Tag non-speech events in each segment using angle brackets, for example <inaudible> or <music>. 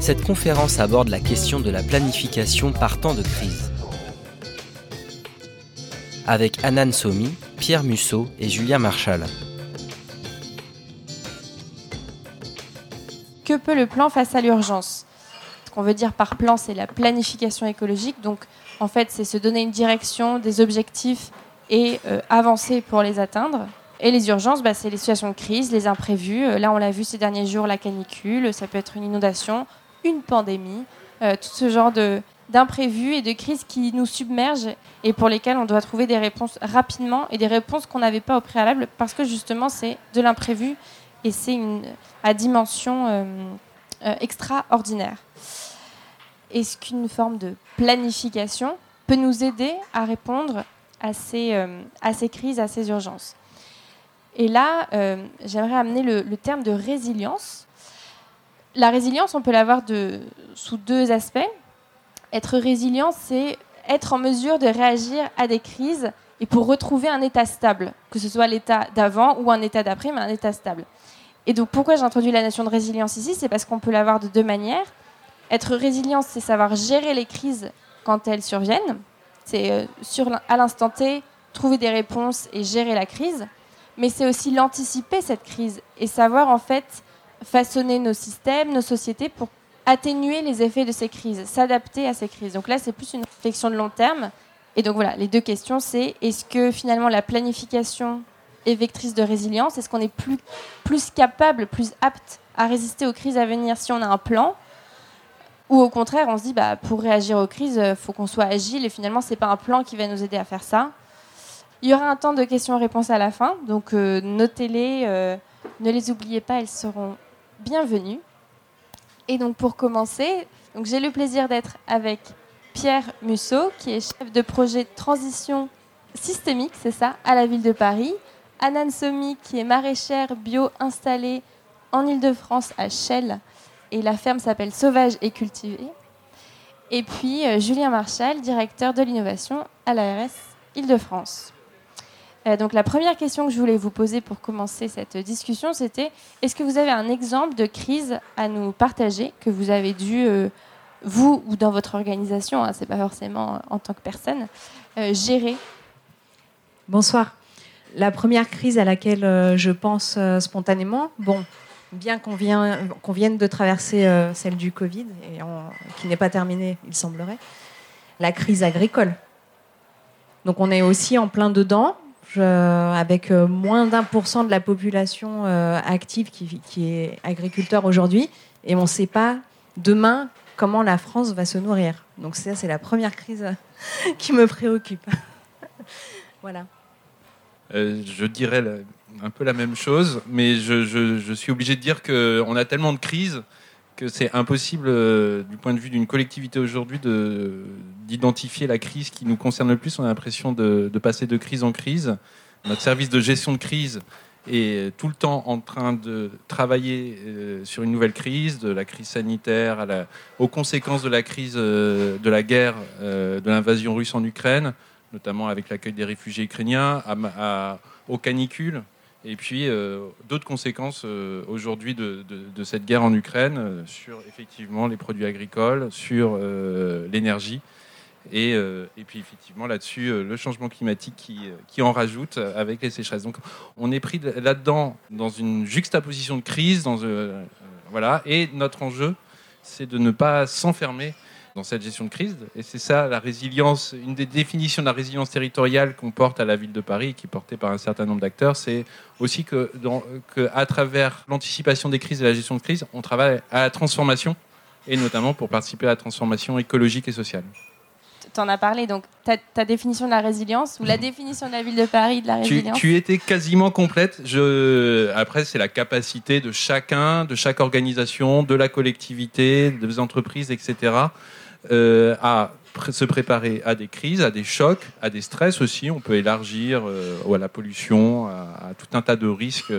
cette conférence aborde la question de la planification par temps de crise. Avec Anan Somi, Pierre Musso et Julien Marchal. Que peut le plan face à l'urgence? Ce qu'on veut dire par plan, c'est la planification écologique. Donc, en fait, c'est se donner une direction, des objectifs et euh, avancer pour les atteindre. Et les urgences, bah, c'est les situations de crise, les imprévus. Euh, là, on l'a vu ces derniers jours, la canicule, ça peut être une inondation, une pandémie, euh, tout ce genre de d'imprévus et de crises qui nous submergent et pour lesquelles on doit trouver des réponses rapidement et des réponses qu'on n'avait pas au préalable parce que justement c'est de l'imprévu et c'est une à dimension euh, euh, extraordinaire. Est-ce qu'une forme de planification peut nous aider à répondre à ces, à ces crises, à ces urgences? Et là, j'aimerais amener le, le terme de résilience la résilience, on peut l'avoir de, sous deux aspects. Être résilient, c'est être en mesure de réagir à des crises et pour retrouver un état stable, que ce soit l'état d'avant ou un état d'après, mais un état stable. Et donc pourquoi j'ai introduit la notion de résilience ici? C'est parce qu'on peut l'avoir de deux manières. Être résilient, c'est savoir gérer les crises quand elles surviennent. C'est euh, à l'instant T, trouver des réponses et gérer la crise. Mais c'est aussi l'anticiper, cette crise, et savoir en fait façonner nos systèmes, nos sociétés pour atténuer les effets de ces crises, s'adapter à ces crises. Donc là, c'est plus une réflexion de long terme. Et donc voilà, les deux questions, c'est est-ce que finalement la planification est vectrice de résilience? Est-ce qu'on est plus, plus capable, plus apte à résister aux crises à venir si on a un plan? Ou au contraire, on se dit, bah, pour réagir aux crises, il faut qu'on soit agile et finalement, ce n'est pas un plan qui va nous aider à faire ça. Il y aura un temps de questions-réponses à la fin, donc euh, notez-les, euh, ne les oubliez pas, elles seront bienvenue. Et donc pour commencer, j'ai le plaisir d'être avec Pierre Musso, qui est chef de projet transition systémique, c'est ça, à la ville de Paris. Anan Somi, qui est maraîchère bio installée en Ile-de-France à Chelles. Et la ferme s'appelle Sauvage et Cultivé. Et puis euh, Julien Marchal, directeur de l'innovation à l'ARS Ile-de-France. Euh, donc la première question que je voulais vous poser pour commencer cette discussion, c'était est-ce que vous avez un exemple de crise à nous partager que vous avez dû, euh, vous ou dans votre organisation, hein, c'est pas forcément en tant que personne, euh, gérer? Bonsoir. La première crise à laquelle je pense spontanément, bon, bien qu'on vienne de traverser celle du Covid, et qui n'est pas terminée, il semblerait, la crise agricole. Donc on est aussi en plein dedans, avec euh, moins d'un pour cent de la population euh, active qui, est agriculteur aujourd'hui, et on ne sait pas demain comment la France va se nourrir. Donc ça, c'est la première crise <laughs> qui me préoccupe. <laughs> voilà. Euh, je dirais un peu la même chose, mais je, je suis obligé de dire qu'on a tellement de crises que c'est impossible, du point de vue d'une collectivité aujourd'hui, d'identifier la crise qui nous concerne le plus. On a l'impression de, passer de crise en crise. Notre service de gestion de crise est tout le temps en train de travailler euh, sur une nouvelle crise, de la crise sanitaire aux conséquences de la crise euh, de la guerre, euh, de l'invasion russe en Ukraine, notamment avec l'accueil des réfugiés ukrainiens, aux canicules et puis euh, d'autres conséquences euh, aujourd'hui de, cette guerre en Ukraine euh, sur effectivement les produits agricoles, sur l'énergie. Et, et, puis effectivement là-dessus, le changement climatique qui, qui, en rajoute avec les sécheresses. Donc on est pris là-dedans dans une juxtaposition de crise. Dans, voilà, et notre enjeu, c'est de ne pas s'enfermer dans cette gestion de crise. Et c'est ça la résilience, une des définitions de la résilience territoriale qu'on porte à la ville de Paris, qui est portée par un certain nombre d'acteurs, c'est aussi que, dans, que à travers l'anticipation des crises et la gestion de crise, on travaille à la transformation, et notamment pour participer à la transformation écologique et sociale tu en as parlé, donc ta, définition de la résilience ou la mhm. définition de la ville de Paris de la résilience Tu, étais quasiment complète. Je, après, c'est la capacité de chacun, de chaque organisation, de la collectivité, des entreprises, etc., euh, à se préparer à des crises, à des chocs, à des stress aussi. On peut élargir à la pollution, à, tout un tas de risques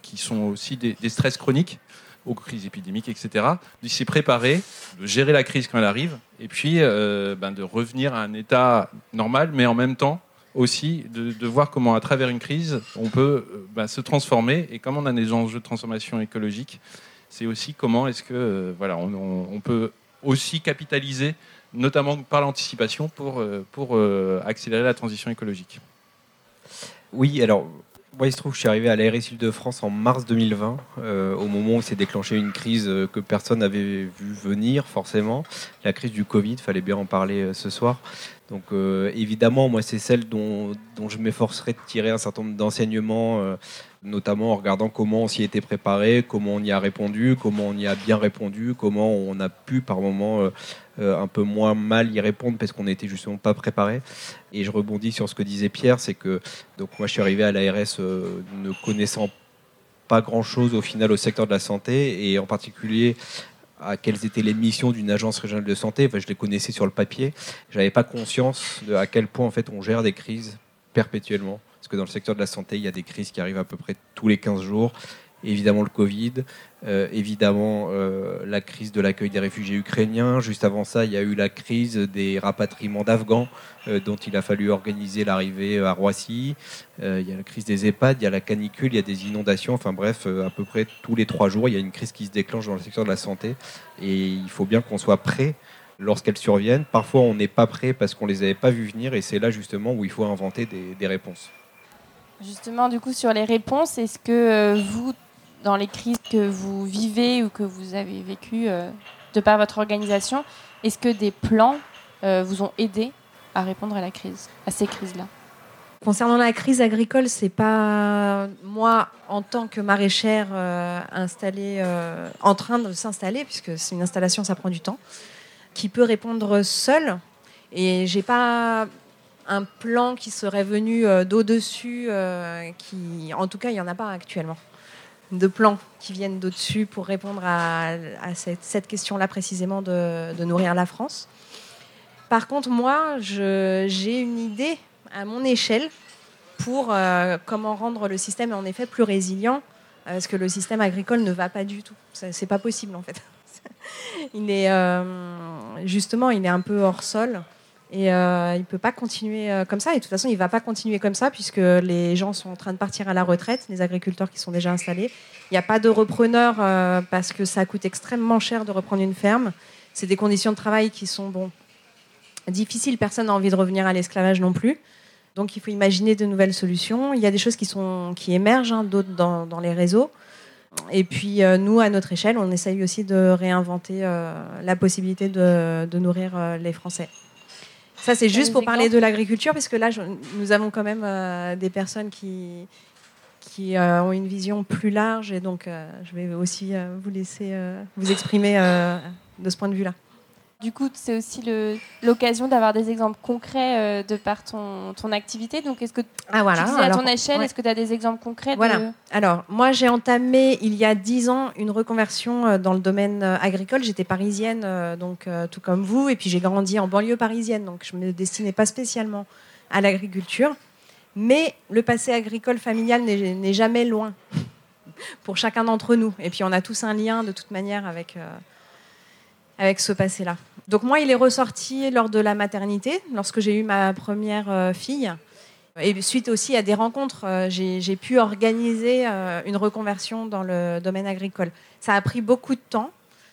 qui sont aussi des, stress chroniques aux crises épidémiques, etc. De s'y préparer, de gérer la crise quand elle arrive, et puis ben, de revenir à un état normal, mais en même temps aussi de, voir comment, à travers une crise, on peut euh, bah, se transformer. Et comme on a des enjeux de transformation écologique, c'est aussi comment est-ce que euh, voilà, on, peut aussi capitaliser, notamment par l'anticipation, pour, euh, pour accélérer la transition écologique. Oui, alors moi, il se trouve que je suis arrivé à la RSI de France en mars 2020, au moment où s'est déclenchée une crise que personne n'avait vu venir, forcément. La crise du Covid, il fallait bien en parler ce soir. Donc euh, évidemment, moi, c'est celle dont, je m'efforcerai de tirer un certain nombre d'enseignements, euh, notamment en regardant comment on s'y était préparé, comment on y a répondu, comment on y a bien répondu, comment on a pu par moments euh, un peu moins mal y répondre parce qu'on n'était justement pas préparé. Et je rebondis sur ce que disait Pierre, c'est que donc moi, je suis arrivé à l'ARS ne connaissant pas grand-chose au final au secteur de la santé et en particulier à quelles étaient les missions d'une agence régionale de santé. Enfin, je les connaissais sur le papier. Je n'avais pas conscience de à quel point en fait on gère des crises perpétuellement. Parce que dans le secteur de la santé, il y a des crises qui arrivent à peu près tous les 15 jours évidemment le Covid, euh, évidemment euh, la crise de l'accueil des réfugiés ukrainiens. Juste avant ça, il y a eu la crise des rapatriements d'Afghans, euh, dont il a fallu organiser l'arrivée à Roissy. il y a la crise des EHPAD, il y a la canicule, il y a des inondations. Enfin bref, à peu près tous les trois jours, il y a une crise qui se déclenche dans le secteur de la santé. Et il faut bien qu'on soit prêt lorsqu'elles surviennent. Parfois, on n'est pas prêt parce qu'on les avait pas vues venir. Et c'est là justement où il faut inventer des réponses. Justement, du coup, sur les réponses, est-ce que vous, dans les crises que vous vivez ou que vous avez vécues euh, de par votre organisation, est-ce que des plans euh, vous ont aidé à répondre à la crise, à ces crises-là? Concernant la crise agricole, c'est pas moi en tant que maraîchère euh, installée, en train de s'installer, puisque c'est une installation, ça prend du temps, qui peut répondre seule. Et j'ai pas un plan qui serait venu d'au-dessus, qui, en tout cas, il n'y en a pas actuellement de plans qui viennent d'au-dessus pour répondre à, cette, question-là précisément de, nourrir la France. Par contre, moi, j'ai une idée à mon échelle pour euh, comment rendre le système en effet plus résilient, euh, parce que le système agricole ne va pas du tout. C'est pas possible en fait. <laughs> il est euh, justement, il est un peu hors sol. Et euh, il ne peut pas continuer euh, comme ça. Et de toute façon, il ne va pas continuer comme ça puisque les gens sont en train de partir à la retraite, les agriculteurs qui sont déjà installés. Il n'y a pas de repreneurs euh, parce que ça coûte extrêmement cher de reprendre une ferme. C'est des conditions de travail qui sont bon, difficiles. Personne n'a envie de revenir à l'esclavage non plus. Donc il faut imaginer de nouvelles solutions. Il y a des choses qui, émergent, hein, d'autres dans, les réseaux. Et puis nous, à notre échelle, on essaye aussi de réinventer la possibilité de nourrir les Français. Ça, c'est juste pour parler de l'agriculture, parce que là, nous avons quand même euh, des personnes qui, qui euh, ont une vision plus large, et donc euh, je vais aussi vous laisser vous exprimer de ce point de vue-là. Du coup, c'est aussi l'occasion d'avoir des exemples concrets euh, de par ton, ton activité. Donc, est-ce que ah, voilà. tu à ton échelle, est-ce que tu as des exemples concrets Voilà. Alors, moi, j'ai entamé il y a dix ans une reconversion euh, dans le domaine euh, agricole. J'étais parisienne, donc tout comme vous, et puis j'ai grandi en banlieue parisienne, donc je ne me destinais pas spécialement à l'agriculture. Mais le passé agricole familial n'est jamais loin <laughs> pour chacun d'entre nous. Et puis, on a tous un lien de toute manière avec avec ce passé-là. Donc moi, il est ressorti lors de la maternité, lorsque j'ai eu ma première euh, fille. Et suite aussi à des rencontres, euh, j'ai pu organiser euh, une reconversion dans le domaine agricole. Ça a pris beaucoup de temps,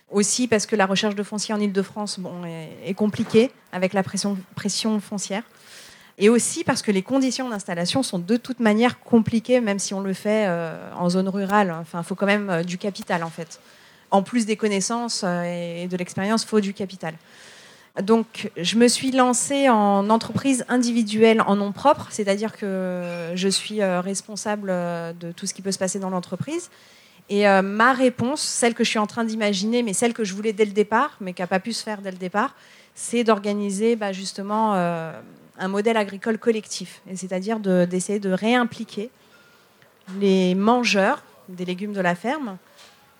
aussi parce que la recherche de foncier en Ile-de-France bon, est, compliquée avec la pression, foncière. Et aussi parce que les conditions d'installation sont de toute manière compliquées, même si on le fait en zone rurale. Enfin, il faut quand même du capital, en fait en plus des connaissances euh, et de l'expérience, faut du capital. Donc, je me suis lancée en entreprise individuelle en nom propre, c'est-à-dire que je suis euh, responsable euh, de tout ce qui peut se passer dans l'entreprise. Et ma réponse, celle que je suis en train d'imaginer, mais celle que je voulais dès le départ, mais qui n'a pas pu se faire dès le départ, c'est d'organiser bah, justement un modèle agricole collectif, c'est-à-dire d'essayer de réimpliquer les mangeurs des légumes de la ferme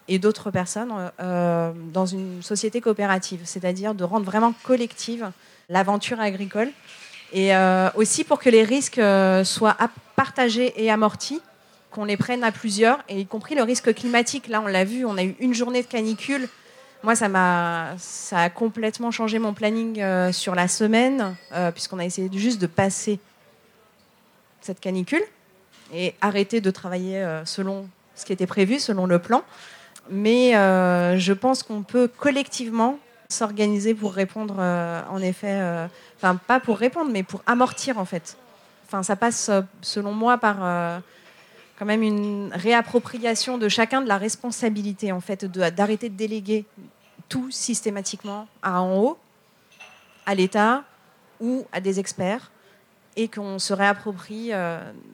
et d'autres personnes euh, dans une société coopérative, c'est-à-dire de rendre vraiment collective l'aventure agricole et euh, aussi pour que les risques euh, soient partagés et amortis, qu'on les prenne à plusieurs, et y compris le risque climatique. Là, on l'a vu, on a eu une journée de canicule. Moi, ça, m'a, ça a complètement changé mon planning sur la semaine, puisqu'on a essayé juste de passer cette canicule et arrêter de travailler selon ce qui était prévu, selon le plan. Mais euh, je pense qu'on peut collectivement s'organiser pour répondre, euh, en effet, euh, enfin pas pour répondre, mais pour amortir en fait. Enfin, ça passe, selon moi, par quand même une réappropriation de chacun de la responsabilité en fait, d'arrêter de, déléguer tout systématiquement à en haut, à l'État ou à des experts, et qu'on se réapproprie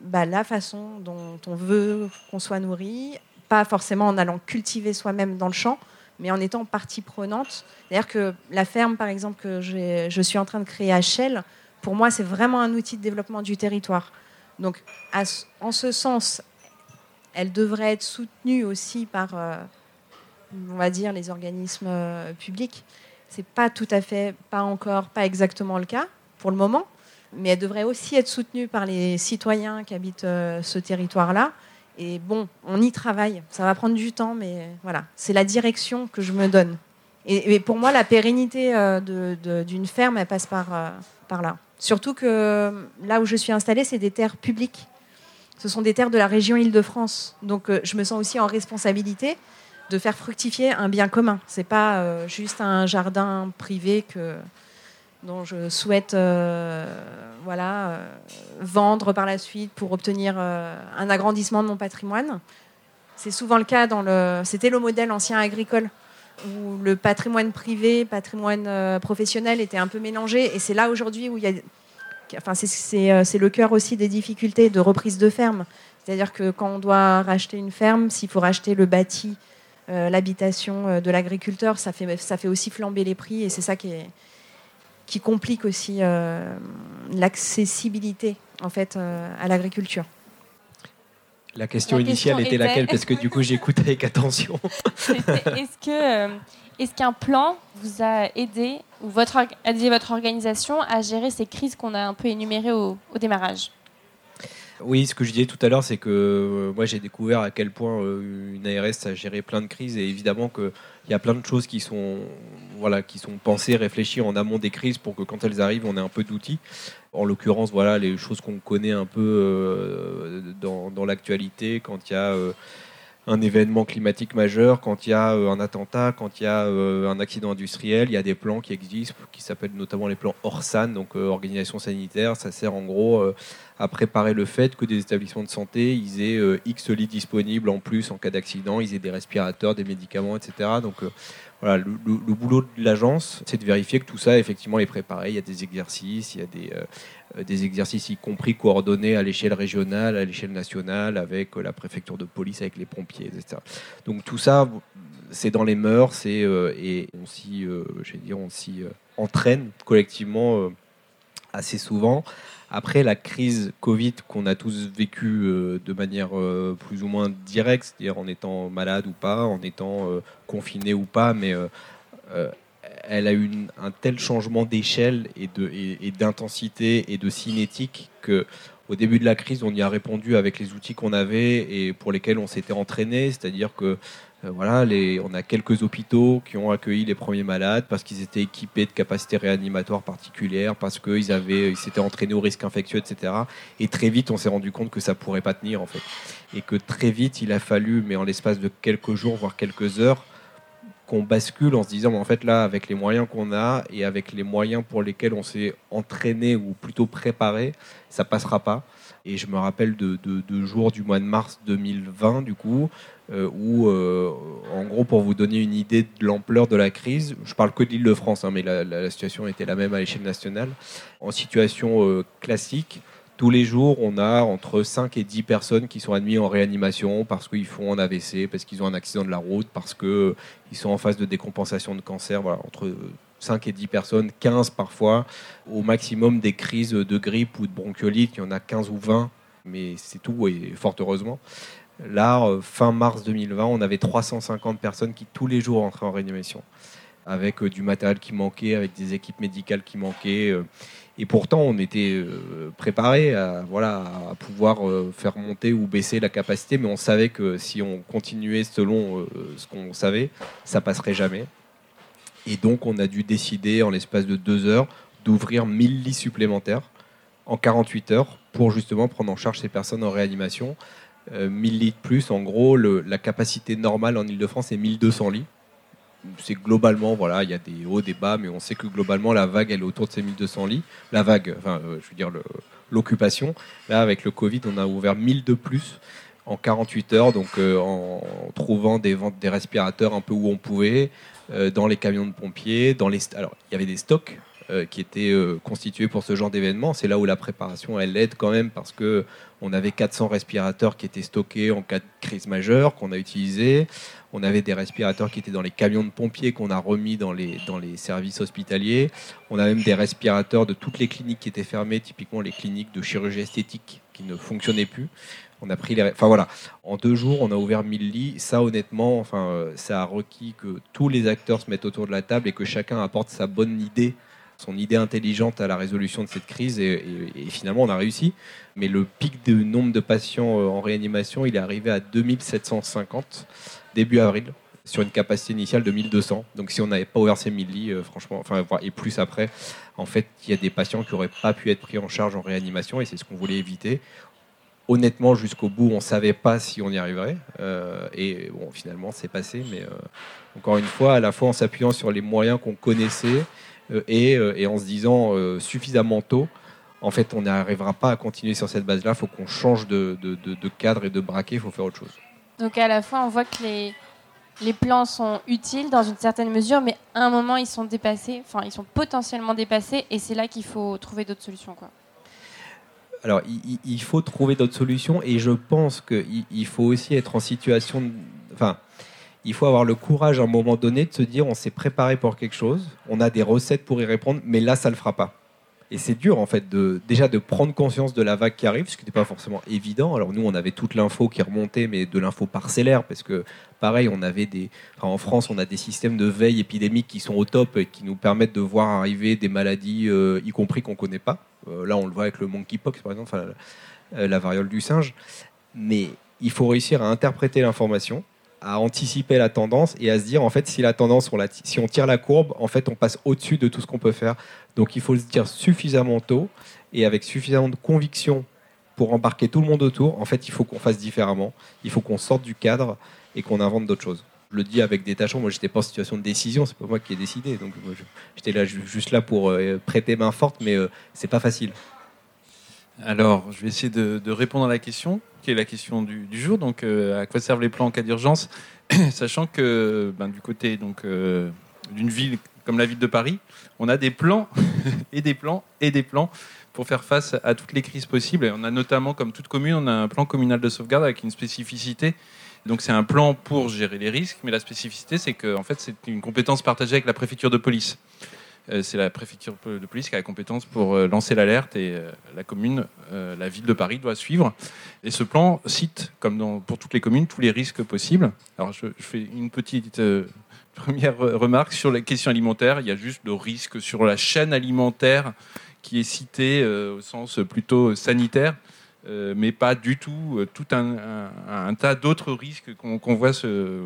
bah, la façon dont on veut qu'on soit nourri, pas forcément en allant cultiver soi-même dans le champ, mais en étant partie prenante. C'est-à-dire que la ferme, par exemple, que je suis en train de créer à Shell, pour moi, c'est vraiment un outil de développement du territoire. Donc, en ce sens, elle devrait être soutenue aussi par, euh, on va dire, les organismes euh, publics. C'est pas tout à fait, pas encore, pas exactement le cas pour le moment, mais elle devrait aussi être soutenue par les citoyens qui habitent euh, ce territoire-là et bon, on y travaille. Ça va prendre du temps, mais voilà, c'est la direction que je me donne. Et, pour moi, la pérennité euh, d'une ferme, elle passe par, euh, par là. Surtout que euh, là où je suis installée, c'est des terres publiques. Ce sont des terres de la région Île-de-France. Donc je me sens aussi en responsabilité de faire fructifier un bien commun. Ce n'est pas juste un jardin privé que, dont je souhaite euh, voilà, euh, vendre par la suite pour obtenir euh, un agrandissement de mon patrimoine. C'est souvent le cas dans le. C'était le modèle ancien agricole où le patrimoine privé, patrimoine professionnel était un peu mélangé. Et c'est là aujourd'hui où il y a. Enfin, c'est le cœur aussi des difficultés de reprise de ferme. C'est-à-dire que quand on doit racheter une ferme, s'il faut racheter le bâti, l'habitation de l'agriculteur, ça fait, ça fait aussi flamber les prix. Et c'est ça qui est, qui complique aussi euh, l'accessibilité en fait euh, à l'agriculture. La question initiale était, laquelle? Parce que du coup, j'écoute avec attention. Est-ce que euh, est-ce qu'un plan vous a aidé ou votre aidé votre organisation à gérer ces crises qu'on a un peu énumérées au, au démarrage? Oui, ce que je disais tout à l'heure, c'est que moi j'ai découvert à quel point une ARS a géré plein de crises et évidemment que il y a plein de choses qui sont, voilà, qui sont pensées, réfléchies en amont des crises pour que quand elles arrivent, on ait un peu d'outils. En l'occurrence, voilà, les choses qu'on connaît un peu euh, dans, dans l'actualité, quand il y a euh, un événement climatique majeur, quand il y a euh, un attentat, quand il y a un accident industriel, il y a des plans qui existent, qui s'appellent notamment les plans ORSAN, donc organisation sanitaire. Ça sert en gros à préparer le fait que des établissements de santé ils aient X lits disponibles en plus en cas d'accident, ils aient des respirateurs, des médicaments, etc. Donc le, boulot de l'agence, c'est de vérifier que tout ça effectivement est préparé. Il y a des exercices, il y a des, euh, des exercices y compris coordonnés à l'échelle régionale, à l'échelle nationale, avec la préfecture de police, avec les pompiers, etc. Donc tout ça, c'est dans les mœurs et on s'y, dire, on s'y entraîne collectivement assez souvent. Après la crise Covid qu'on a tous vécu euh, de manière euh, plus ou moins directe, c'est-à-dire en étant malade ou pas, en étant euh, confiné ou pas, mais elle a eu un tel changement d'échelle et, et, d'intensité et de cinétique que au début de la crise, on y a répondu avec les outils qu'on avait et pour lesquels on s'était entraîné, c'est-à-dire que euh, voilà, on a quelques hôpitaux qui ont accueilli les premiers malades parce qu'ils étaient équipés de capacités réanimatoires particulières, parce qu'ils avaient, ils s'étaient entraînés au risque infectieux, etc. Et très vite, on s'est rendu compte que ça pourrait pas tenir en fait, et que très vite, il a fallu, mais en l'espace de quelques jours, voire quelques heures, qu'on bascule en se disant, en fait là, avec les moyens qu'on a et avec les moyens pour lesquels on s'est entraîné ou plutôt préparé, ça passera pas. Et je me rappelle de, de, jours du mois de mars 2020, du coup, euh, où, euh, en gros, pour vous donner une idée de l'ampleur de la crise, je parle que de l'île de France, hein, mais la, situation était la même à l'échelle nationale. En situation euh, classique, tous les jours, on a entre 5 et 10 personnes qui sont admises en réanimation parce qu'ils font un AVC, parce qu'ils ont un accident de la route, parce qu'ils sont en phase de décompensation de cancer. Voilà, entre 5 et 10 personnes, 15 parfois, au maximum des crises de grippe ou de bronchiolite, il y en a 15 ou 20, mais c'est tout, et fort heureusement. Là, euh, fin mars 2020, on avait 350 personnes qui tous les jours entraient en réanimation, avec euh, du matériel qui manquait, avec des équipes médicales qui manquaient. euh, et pourtant, on était préparé à, voilà, à pouvoir faire monter ou baisser la capacité, mais on savait que si on continuait selon ce qu'on savait, ça passerait jamais. Et donc, on a dû décider en l'espace de deux heures d'ouvrir 1000 lits supplémentaires en 48 heures pour justement prendre en charge ces personnes en réanimation. Euh, 1000 lits de plus, en gros, la capacité normale en Ile-de-France est 1200 lits. C'est globalement, voilà, il y a des hauts, des bas, mais on sait que globalement, la vague, elle est autour de ces 1200 lits. La vague, enfin, euh, je veux dire, l'occupation. Là, avec le Covid, on a ouvert 1000 de plus en 48 heures, donc euh, en trouvant des ventes des respirateurs un peu où on pouvait, dans les camions de pompiers, dans les... Alors, il y avait des stocks euh, qui étaient euh, constitués pour ce genre d'événement. C'est là où la préparation, elle aide quand même, parce que on avait 400 respirateurs qui étaient stockés en cas de crise majeure, qu'on a utilisés. On avait des respirateurs qui étaient dans les camions de pompiers qu'on a remis dans les, dans les services hospitaliers. On a même des respirateurs de toutes les cliniques qui étaient fermées, typiquement les cliniques de chirurgie esthétique qui ne fonctionnaient plus. On a pris les... Enfin voilà, en deux jours, on a ouvert 1000 lits. Ça, honnêtement, enfin, euh, ça a requis que tous les acteurs se mettent autour de la table et que chacun apporte sa bonne idée, son idée intelligente à la résolution de cette crise. Et, finalement, on a réussi. Mais le pic de nombre de patients euh, en réanimation, il est arrivé à 2750 début avril sur une capacité initiale de 1200. Donc si on n'avait pas ouvert ces 1000 lits, euh, franchement, enfin, et plus après, en fait, il y a des patients qui n'auraient pas pu être pris en charge en réanimation et c'est ce qu'on voulait éviter. Honnêtement, jusqu'au bout, on ne savait pas si on y arriverait. euh, et bon, finalement, c'est passé. Mais euh, encore une fois, à la fois en s'appuyant sur les moyens qu'on connaissait euh, et, en se disant suffisamment tôt, en fait, on n'arrivera pas à continuer sur cette base-là. Il faut qu'on change de cadre et de braquet. Il faut faire autre chose. Donc à la fois, on voit que les, les plans sont utiles dans une certaine mesure, mais à un moment, ils sont dépassés, enfin, ils sont potentiellement dépassés, et c'est là qu'il faut trouver d'autres solutions. Quoi. Alors, il, faut trouver d'autres solutions et je pense qu'il il faut aussi être en situation. Enfin, il faut avoir le courage à un moment donné de se dire on s'est préparé pour quelque chose, on a des recettes pour y répondre, mais là, ça ne le fera pas. Et c'est dur, en fait, déjà de prendre conscience de la vague qui arrive, ce qui n'était pas forcément évident. Alors, nous, on avait toute l'info qui remontait, mais de l'info parcellaire, parce que, pareil, on avait des. en France, on a des systèmes de veille épidémique qui sont au top et qui nous permettent de voir arriver des maladies, euh, y compris qu'on ne connaît pas. Euh, là, on le voit avec le monkeypox, par exemple, euh, la variole du singe. Mais il faut réussir à interpréter l'information, à anticiper la tendance et à se dire, en fait, si la tendance, on si on tire la courbe, en fait, on passe au-dessus de tout ce qu'on peut faire. Donc, il faut se dire suffisamment tôt et avec suffisamment de conviction pour embarquer tout le monde autour. En fait, il faut qu'on fasse différemment. Il faut qu'on sorte du cadre et qu'on invente d'autres choses. Le dis avec détachement. Moi, j'étais pas en situation de décision. C'est pas moi qui ai décidé. Donc, j'étais là ju- juste là pour euh, prêter main forte, mais euh, c'est pas facile. Alors, je vais essayer de, répondre à la question, qui est la question du, du jour. Donc, euh, à quoi servent les plans en cas d'urgence <clears throat> Sachant que ben, du côté donc euh, d'une ville comme la ville de Paris, on a des plans <laughs> et des plans et des plans pour faire face à toutes les crises possibles. Et on a notamment, comme toute commune, on a un plan communal de sauvegarde avec une spécificité. Donc, c'est un plan pour gérer les risques, mais la spécificité, c'est que en fait, c'est une compétence partagée avec la préfecture de police. Euh, c'est la préfecture de police qui a la compétence pour euh, lancer l'alerte et euh, la commune, la ville de Paris doit suivre. Et ce plan cite, comme pour toutes les communes, tous les risques possibles. Alors je, je fais une petite <laughs> première re- remarque sur la question alimentaire. Il y a juste le risque sur la chaîne alimentaire qui est cité au sens plutôt sanitaire. Euh, mais pas du tout euh, tout un, tas d'autres risques qu'on voit, se- euh,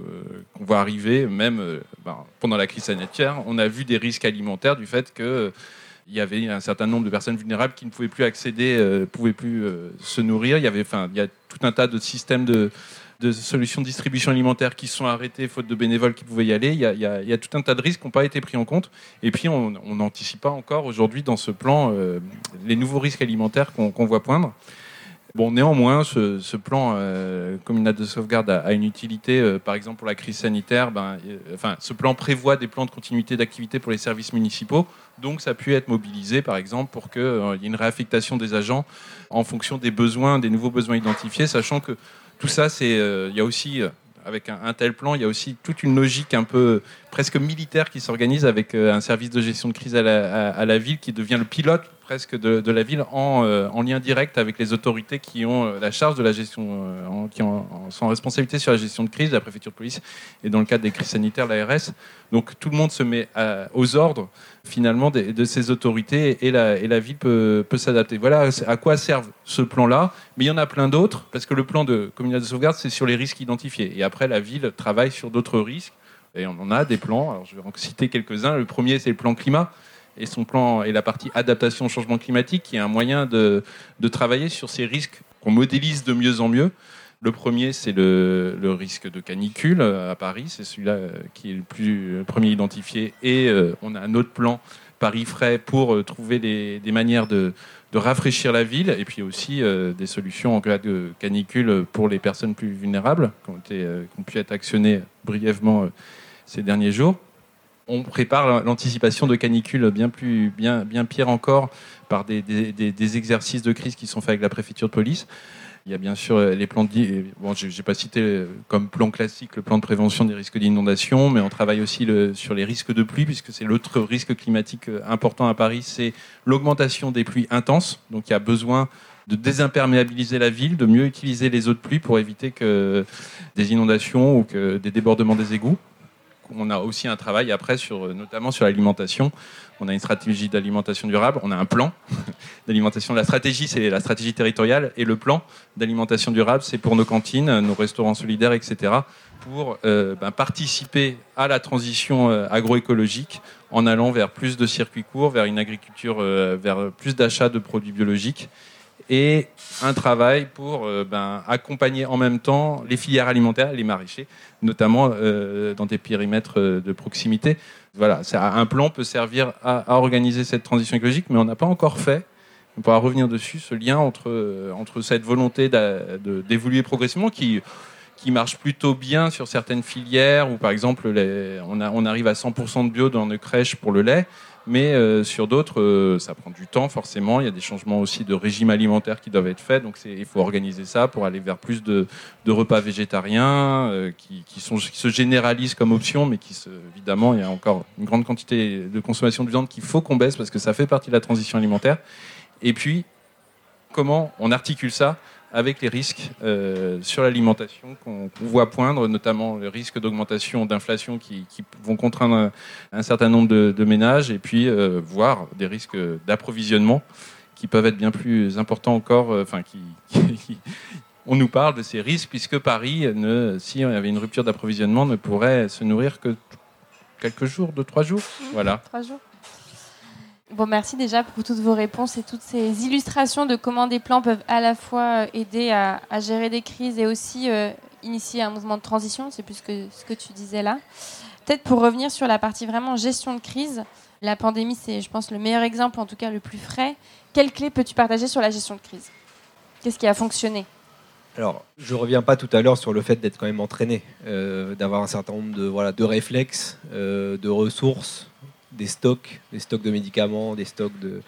qu'on voit arriver, même euh, ben, pendant la crise sanitaire. On a vu des risques alimentaires du fait que il y avait un certain nombre de personnes vulnérables qui ne pouvaient plus accéder, euh, pouvaient plus se nourrir. Il y avait, enfin, il y a tout un tas de systèmes de, de solutions de distribution alimentaire qui sont arrêtés faute de bénévoles qui pouvaient y aller. Il y a, il y a- tout un tas de risques qui n'ont pas été pris en compte. Et puis, on n'anticipe pas encore aujourd'hui dans ce plan les nouveaux risques alimentaires qu'on voit poindre. Bon, néanmoins, ce, plan euh, communal de sauvegarde a, une utilité, euh, par exemple pour la crise sanitaire. Ben, euh, enfin, ce plan prévoit des plans de continuité d'activité pour les services municipaux, donc ça a pu être mobilisé, par exemple, pour qu'il y ait une réaffectation des agents en fonction des besoins, des nouveaux besoins identifiés, sachant que tout ça, c'est, il y a aussi, avec un, tel plan, il y a aussi toute une logique un peu presque militaire qui s'organise avec un service de gestion de crise à la, ville qui devient le pilote presque de, la ville en, euh, en, lien direct avec les autorités qui ont euh, la charge de la gestion, euh, qui ont, sont en responsabilité sur la gestion de crise, la préfecture de police et dans le cadre des crises sanitaires, l'ARS. Donc tout le monde se met aux ordres finalement de, ces autorités et la, ville peut, peut s'adapter. Voilà à quoi servent ce plan-là, mais il y en a plein d'autres parce que le plan de communauté de sauvegarde, c'est sur les risques identifiés. Et après, la ville travaille sur d'autres risques. Et on en a des plans. Alors, je vais en citer quelques-uns. Le premier, c'est le plan climat et son plan et la partie adaptation au changement climatique, qui est un moyen de, de travailler sur ces risques qu'on modélise de mieux en mieux. Le premier, c'est le, risque de canicule à Paris, c'est celui-là euh, qui est le, plus, premier identifié. Et euh, on a un autre plan, Paris frais, pour euh, trouver des, manières de, rafraîchir la ville, et puis aussi des solutions en cas de canicule pour les personnes plus vulnérables, qui ont, pu être actionnées brièvement ces derniers jours on prépare l'anticipation de canicules bien, plus, bien, pire encore par des, exercices de crise qui sont faits avec la préfecture de police. Il y a bien sûr les plans de... Bon, je n'ai pas cité comme plan classique le plan de prévention des risques d'inondation, mais on travaille aussi sur les risques de pluie, puisque c'est l'autre risque climatique euh, important à Paris, c'est l'augmentation des pluies intenses. Donc il y a besoin de désimperméabiliser la ville, de mieux utiliser les eaux de pluie pour éviter que des inondations ou que des débordements des égouts on a aussi un travail après, sur, notamment sur l'alimentation. On a une stratégie d'alimentation durable, on a un plan <laughs> d'alimentation. La stratégie, c'est la stratégie territoriale, et le plan d'alimentation durable, c'est pour nos cantines, nos restaurants solidaires, etc., pour euh, ben, participer à la transition euh, agroécologique en allant vers plus de circuits courts, vers une agriculture, euh, vers plus d'achats de produits biologiques et un travail pour euh, ben, accompagner en même temps les filières alimentaires, les maraîchers, notamment euh, dans des périmètres euh, de proximité. Voilà, un plan peut servir à, organiser cette transition écologique, mais on n'a pas encore fait. On pourra revenir dessus, ce lien entre, entre cette volonté d'évoluer progressivement qui, qui marche plutôt bien sur certaines filières, où par exemple on, on arrive à 100% de bio dans nos crèches pour le lait, mais euh, sur d'autres, euh, ça prend du temps forcément. Il y a des changements aussi de régime alimentaire qui doivent être faits. Donc il faut organiser ça pour aller vers plus de, repas végétariens euh, qui, se généralisent comme option, mais qui évidemment, il y a encore une grande quantité de consommation de viande qu'il faut qu'on baisse parce que ça fait partie de la transition alimentaire. Et puis, comment on articule ça avec les risques euh, sur l'alimentation qu'on voit poindre, notamment le risque d'augmentation d'inflation qui, vont contraindre un, certain nombre de, ménages, et puis euh, voir des risques d'approvisionnement qui peuvent être bien plus importants encore. Euh, enfin, qui, on nous parle de ces risques puisque Paris, ne, si on avait une rupture d'approvisionnement, ne pourrait se nourrir que quelques jours, deux, trois jours. Mmh, voilà. Trois jours. Bon, merci déjà pour toutes vos réponses et toutes ces illustrations de comment des plans peuvent à la fois euh, aider à, gérer des crises et aussi euh, initier un mouvement de transition. C'est plus que ce que tu disais là. Peut-être pour revenir sur la partie vraiment gestion de crise, la pandémie, c'est, je pense, le meilleur exemple, en tout cas le plus frais. Quelles clés peux-tu partager sur la gestion de crise? Qu'est-ce qui a fonctionné? Alors, je reviens pas tout à l'heure sur le fait d'être quand même entraîné, euh, d'avoir un certain nombre de, voilà, de réflexes, de ressources, des stocks, des stocks de médicaments, des stocks de,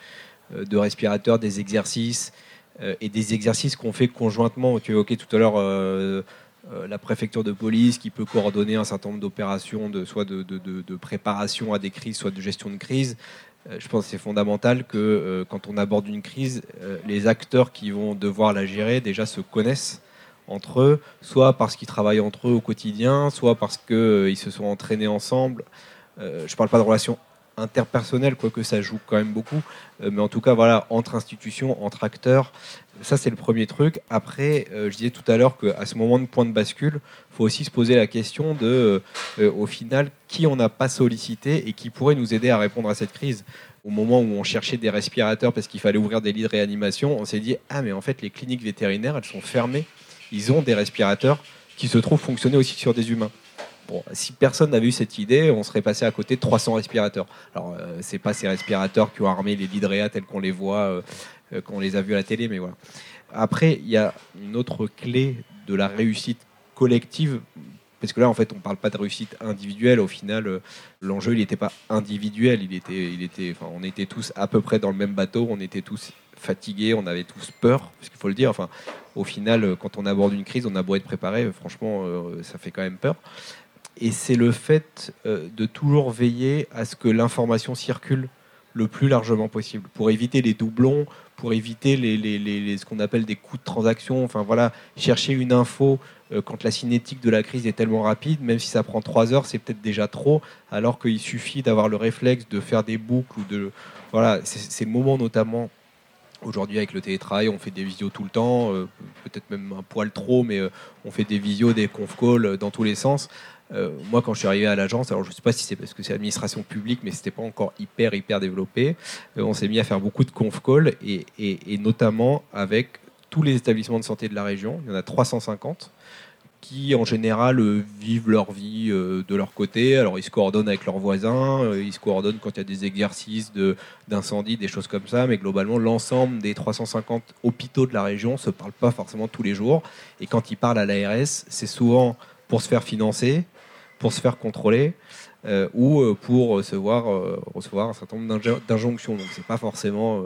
euh, respirateurs, des exercices euh, et des exercices qu'on fait conjointement. Tu évoquais tout à l'heure euh, la préfecture de police qui peut coordonner un certain nombre d'opérations, de, soit de, de, préparation à des crises, soit de gestion de crise. Je pense que c'est fondamental que quand on aborde une crise, les acteurs qui vont devoir la gérer déjà se connaissent entre eux, soit parce qu'ils travaillent entre eux au quotidien, soit parce qu'ils se sont entraînés ensemble. je ne parle pas de relations interpersonnel, quoique ça joue quand même beaucoup. Euh, mais en tout cas, voilà, entre institutions, entre acteurs, ça c'est le premier truc. Après, euh, je disais tout à l'heure qu'à ce moment de point de bascule, faut aussi se poser la question de, euh, au final, qui on n'a pas sollicité et qui pourrait nous aider à répondre à cette crise. Au moment où on cherchait des respirateurs parce qu'il fallait ouvrir des lits de réanimation, on s'est dit ah mais en fait les cliniques vétérinaires elles sont fermées. Ils ont des respirateurs qui se trouvent fonctionner aussi sur des humains si personne n'avait eu cette idée, on serait passé à côté de 300 respirateurs. Alors, euh, c'est pas ces respirateurs qui ont armé les réa tels qu'on les voit, euh, euh, qu'on les a vus à la télé, mais voilà. Après, il y a une autre clé de la réussite collective, parce que là, en fait, on ne parle pas de réussite individuelle. Au final, l'enjeu, il n'était pas individuel. Il était, il était, enfin, on était tous à peu près dans le même bateau. On était tous fatigués. On avait tous peur, parce qu'il faut le dire. Enfin, au final, quand on aborde une crise, on a beau être préparé. Franchement, ça fait quand même peur. Et c'est le fait de toujours veiller à ce que l'information circule le plus largement possible pour éviter les doublons, pour éviter les, les, ce qu'on appelle des coûts de transaction. Enfin voilà, chercher une info euh, quand la cinétique de la crise est tellement rapide, même si ça prend trois heures, c'est peut-être déjà trop, alors qu'il suffit d'avoir le réflexe de faire des boucles ou de voilà, ces moments notamment. Aujourd'hui, avec le télétravail, on fait des visios tout le temps, euh, peut-être même un poil trop, mais euh, on fait des visios, des conf calls dans tous les sens. Euh, moi, quand je suis arrivé à l'agence, alors je ne sais pas si c'est parce que c'est l'administration publique, mais c'était pas encore hyper, hyper développé. Euh, on s'est mis à faire beaucoup de conf calls et, notamment avec tous les établissements de santé de la région. Il y en a 350 qui, en général, euh, vivent leur vie de leur côté. Alors, ils se coordonnent avec leurs voisins, ils se coordonnent quand il y a des exercices d'incendie, des choses comme ça. Mais globalement, l'ensemble des 350 hôpitaux de la région ne se parlent pas forcément tous les jours. Et quand ils parlent à l'ARS, c'est souvent pour se faire financer, pour se faire contrôler euh, ou euh, pour recevoir, euh, recevoir un certain nombre d'injonctions. Donc c'est pas forcément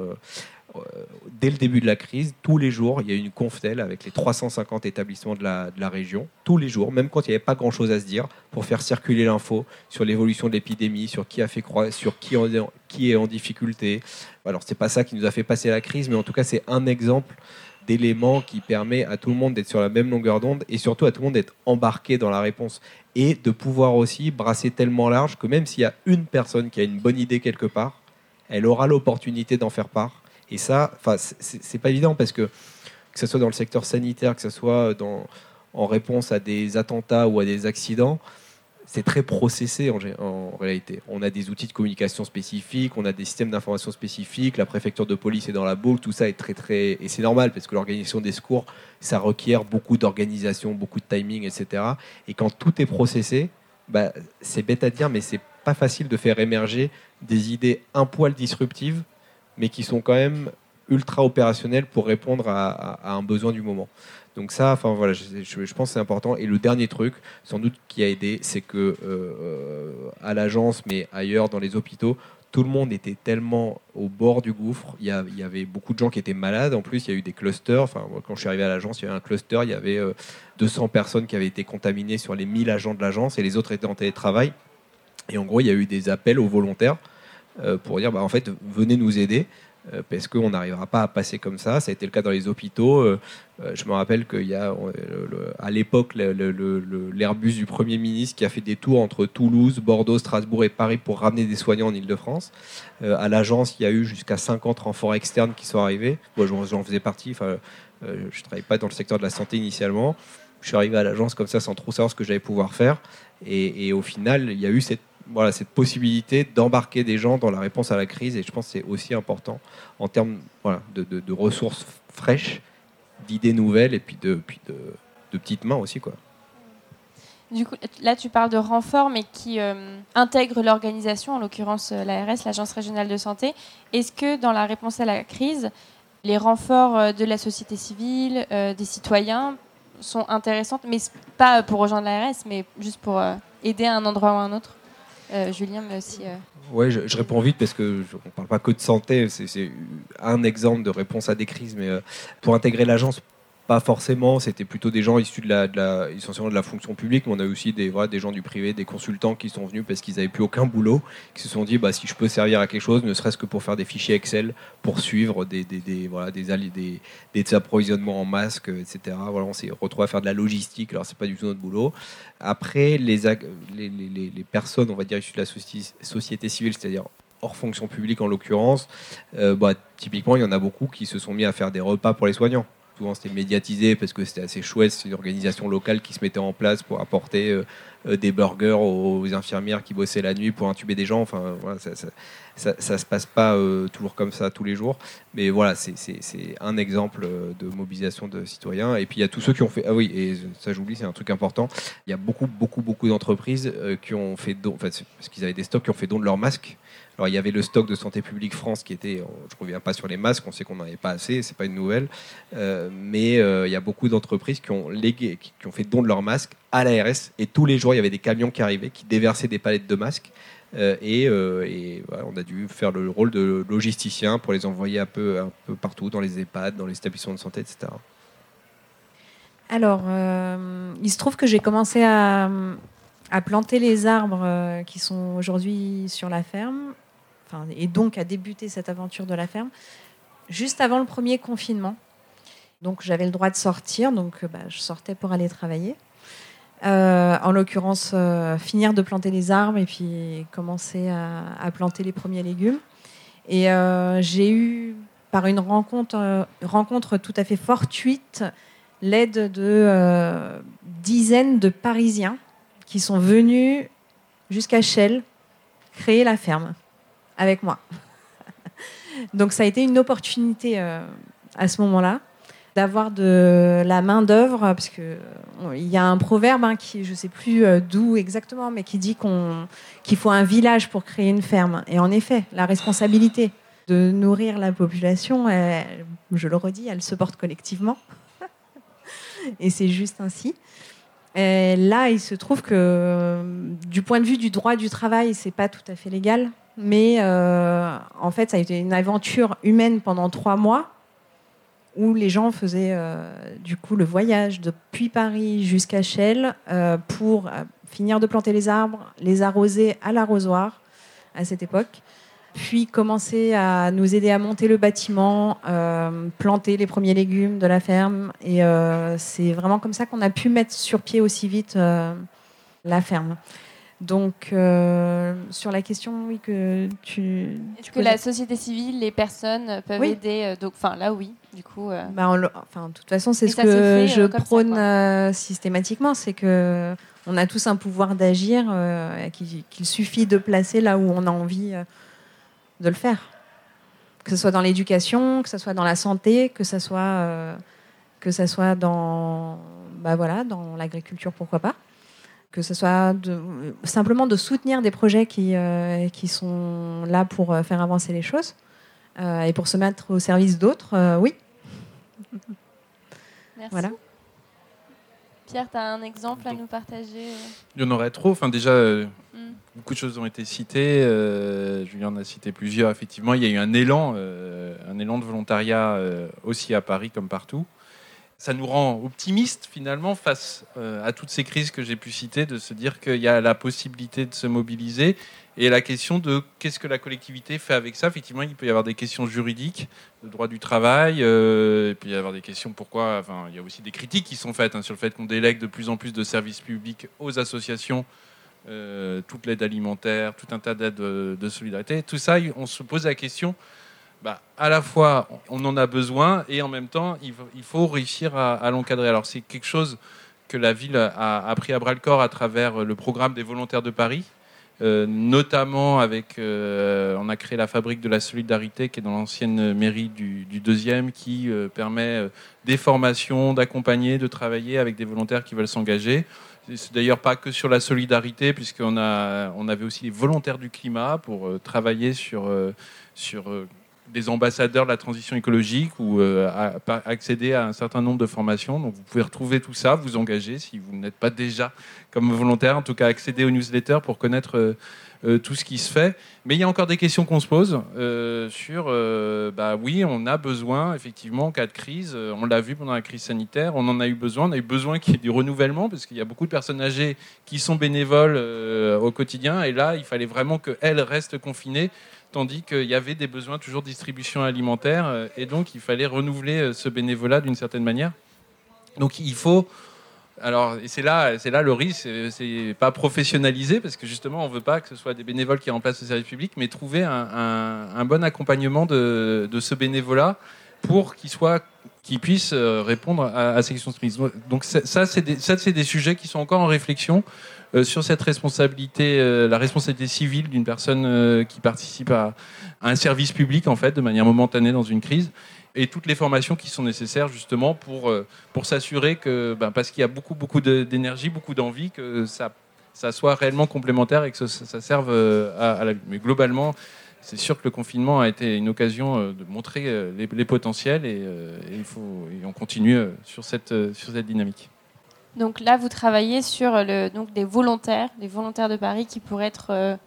dès le début de la crise, tous les jours, il y a une conftel avec les 350 établissements de la, de la région, tous les jours, même quand il n'y avait pas grand-chose à se dire, pour faire circuler l'info sur l'évolution de l'épidémie, sur qui a fait croire, sur qui est en difficulté. Alors c'est pas ça qui nous a fait passer la crise, mais en tout cas c'est un exemple d'éléments qui permet à tout le monde d'être sur la même longueur d'onde et surtout à tout le monde d'être embarqué dans la réponse et de pouvoir aussi brasser tellement large que même s'il y a une personne qui a une bonne idée quelque part, elle aura l'opportunité d'en faire part. Et ça, c'est pas évident parce que que ce soit dans le secteur sanitaire, que ce soit en réponse à des attentats ou à des accidents, c'est très processé en, réalité. On a des outils de communication spécifiques, on a des systèmes d'information spécifiques, la préfecture de police est dans la boucle, tout ça est très très... Et c'est normal parce que l'organisation des secours, ça requiert beaucoup d'organisation, beaucoup de timing, etc. Et quand tout est processé, bah, c'est bête à dire, mais c'est pas facile de faire émerger des idées un poil disruptives, mais qui sont quand même ultra opérationnelles pour répondre à un besoin du moment. Donc ça, enfin voilà, je, je, pense que c'est important. Et le dernier truc, sans doute qui a aidé, c'est que euh, à l'agence, mais ailleurs dans les hôpitaux, tout le monde était tellement au bord du gouffre. Il y, avait beaucoup de gens qui étaient malades. En plus, il y a eu des clusters. Enfin, quand je suis arrivé à l'agence, il y avait un cluster. Il y avait 200 euh, personnes qui avaient été contaminées sur les 1000 agents de l'agence et les autres étaient en télétravail. Et en gros, il y a eu des appels aux volontaires euh, pour dire, bah, en fait, venez nous aider. Euh, parce qu'on n'arrivera pas à passer comme ça. Ça a été le cas dans les hôpitaux. Euh, euh, je me rappelle qu'il y a à l'époque l'Airbus du Premier ministre qui a fait des tours entre Toulouse, Bordeaux, Strasbourg et Paris pour ramener des soignants en Ile-de-France. à l'agence, il y a eu jusqu'à 50 renforts externes qui sont arrivés. Moi, j'en faisais partie. Enfin, je ne travaillais pas dans le secteur de la santé initialement. Je suis arrivé à l'agence comme ça sans trop savoir ce que j'allais pouvoir faire. Et, et au final, il y a eu cette voilà, cette possibilité d'embarquer des gens dans la réponse à la crise. Et je pense que c'est aussi important en termes voilà, de, ressources fraîches, d'idées nouvelles et puis de, puis de, petites mains aussi. Quoi. Du coup, là, tu parles de renforts, mais qui euh, intègrent l'organisation, en l'occurrence euh, l'ARS, l'Agence régionale de santé. Est-ce que dans la réponse à la crise, les renforts euh, de la société civile, des citoyens sont intéressantes, mais pas pour rejoindre l'ARS, mais juste pour aider à un endroit ou à un autre? Euh, Julien, mais aussi. Euh, oui, je, réponds vite parce que on parle pas que de santé. C'est un exemple de réponse à des crises, mais euh, pour intégrer l'agence, pas forcément, c'était plutôt des gens issus de la, essentiellement de la fonction publique, mais on a aussi des, voilà, des gens du privé, des consultants qui sont venus parce qu'ils n'avaient plus aucun boulot, qui se sont dit bah, si je peux servir à quelque chose, ne serait-ce que pour faire des fichiers Excel, pour suivre des, des, voilà, des, des, approvisionnements en masques, etc. Voilà, on s'est retrouvé à faire de la logistique, alors c'est pas du tout notre boulot. Après, les, les, les, les personnes, on va dire, issues de la société civile, c'est-à-dire hors fonction publique en l'occurrence, euh, bah, typiquement, il y en a beaucoup qui se sont mis à faire des repas pour les soignants souvent c'était médiatisé parce que c'était assez chouette, c'est une organisation locale qui se mettait en place pour apporter euh, euh, des burgers aux, infirmières qui bossaient la nuit pour intuber des gens. Enfin, voilà, ça, ça, se passe pas euh, toujours comme ça tous les jours, mais voilà, c'est un exemple de mobilisation de citoyens. Et puis il y a tous ceux qui ont fait, ah oui, et ça j'oublie, c'est un truc important. Il y a beaucoup, beaucoup, beaucoup d'entreprises qui ont fait don, en fait, parce qu'ils avaient des stocks qui ont fait don de leurs masques alors il y avait le stock de Santé publique France qui était, je ne reviens pas sur les masques, on sait qu'on n'en avait pas assez, c'est pas une nouvelle, euh, mais euh, il y a beaucoup d'entreprises qui ont fait don de leurs masques à l'ARS et tous les jours il y avait des camions qui arrivaient, qui déversaient des palettes de masques. Euh, et, on a dû faire le rôle de logisticien pour les envoyer un peu, partout, dans les EHPAD, dans les établissements de santé, etc. Alors, il se trouve que j'ai commencé à planter les arbres qui sont aujourd'hui sur la ferme, et donc à débuter cette aventure de la ferme, juste avant le premier confinement. Donc j'avais le droit de sortir, donc bah, je sortais pour aller travailler. en l'occurrence, finir de planter les arbres et puis commencer à, planter les premiers légumes. Et j'ai eu, par une rencontre, rencontre tout à fait fortuite, l'aide de euh, dizaines de Parisiens qui sont venus jusqu'à Chelles créer la ferme avec moi. Donc ça a été une opportunité euh, à ce moment-là d'avoir de la main d'œuvre parce que euh, il y a un proverbe hein, qui je sais plus d'où exactement mais qui dit qu'on qu'il faut un village pour créer une ferme et en effet la responsabilité de nourrir la population je le redis elle se porte collectivement et c'est juste ainsi. là, il se trouve que du point de vue du droit du travail, c'est pas tout à fait légal, mais euh, en fait, ça a été une aventure humaine pendant trois mois où les gens faisaient euh, du coup le voyage depuis Paris jusqu'à Chelles euh, pour finir de planter les arbres, les arroser à l'arrosoir à cette époque, puis commencer à nous aider à monter le bâtiment, planter les premiers légumes de la ferme. Et c'est vraiment comme ça qu'on a pu mettre sur pied aussi vite la ferme. Donc, sur la question, oui, que tu. Est-ce que la société civile, les personnes peuvent aider Donc, enfin, là, oui, du coup. Bah, enfin, de toute façon, c'est ce que je prône systématiquement, c'est que on a tous un pouvoir d'agir, qu'il suffit de placer là où on a envie de le faire. Que ce soit dans l'éducation, que ce soit dans la santé, que ce soit, euh, que ça soit dans, bah voilà, dans l'agriculture, pourquoi pas. Que ce soit de, simplement de soutenir des projets qui, euh, qui sont là pour euh, faire avancer les choses et pour se mettre au service d'autres, oui. Merci. Voilà. Pierre, tu as un exemple à nous partager Il y en aurait trop. Enfin, déjà, hmm. beaucoup de choses ont été citées. Euh, Julien en a cité plusieurs. Effectivement, il y a eu un élan, euh, un élan de volontariat euh, aussi à Paris comme partout. Ça nous rend optimistes finalement face à toutes ces crises que j'ai pu citer, de se dire qu'il y a la possibilité de se mobiliser et la question de qu'est-ce que la collectivité fait avec ça. Effectivement, il peut y avoir des questions juridiques, le droit du travail, euh, et puis il y avoir des questions pourquoi. Enfin, il y a aussi des critiques qui sont faites hein, sur le fait qu'on délègue de plus en plus de services publics aux associations, euh, toute l'aide alimentaire, tout un tas d'aides de, solidarité. Tout ça, on se pose la question. Bah, à la fois, on en a besoin et en même temps, il faut réussir à, l'encadrer. Alors, c'est quelque chose que la ville a, pris à bras le corps à travers le programme des volontaires de Paris, euh, notamment avec, euh, on a créé la fabrique de la solidarité qui est dans l'ancienne mairie du, deuxième, qui euh, permet des formations, d'accompagner, de travailler avec des volontaires qui veulent s'engager. C'est d'ailleurs pas que sur la solidarité, puisqu'on a, on avait aussi les volontaires du climat pour travailler sur des ambassadeurs de la transition écologique ou accéder à un certain nombre de formations. Donc vous pouvez retrouver tout ça, vous engager si vous n'êtes pas déjà comme volontaire, en tout cas accéder aux newsletters pour connaître euh, euh, tout ce qui se fait. Mais il y a encore des questions qu'on se pose euh, sur, bah oui, on a besoin, effectivement, en cas de crise, on l'a vu pendant la crise sanitaire, on en a eu besoin, on a eu besoin qu'il y ait du renouvellement, parce qu'il y a beaucoup de personnes âgées qui sont bénévoles au quotidien, et là, il fallait vraiment qu'elles restent confinées tandis qu'il y avait des besoins toujours de distribution alimentaire, et donc il fallait renouveler ce bénévolat d'une certaine manière. Donc il faut alors, c'est là, là le risque, c'est pas professionnaliser parce que justement, on veut pas que ce soit des bénévoles qui remplacent le service public, mais trouver un, bon accompagnement de, ce bénévolat pour qu'il puisse euh, répondre à, ces questions de crise. Donc ça, c'est des, ça, c'est des sujets qui sont encore en réflexion euh, sur cette responsabilité, euh, la responsabilité civile d'une personne qui participe à, un service public en fait, de manière momentanée dans une crise et toutes les formations qui sont nécessaires justement pour, euh, pour s'assurer que, ben, parce qu'il y a beaucoup, beaucoup d'énergie, beaucoup d'envie, que ça, soit réellement complémentaire et que ça, serve euh, à, la vie. Mais globalement, c'est sûr que le confinement a été une occasion euh, de montrer les, potentiels et, il faut, et on continue sur cette, sur cette dynamique. Donc là, vous travaillez sur le, donc des volontaires, des volontaires de Paris qui pourraient être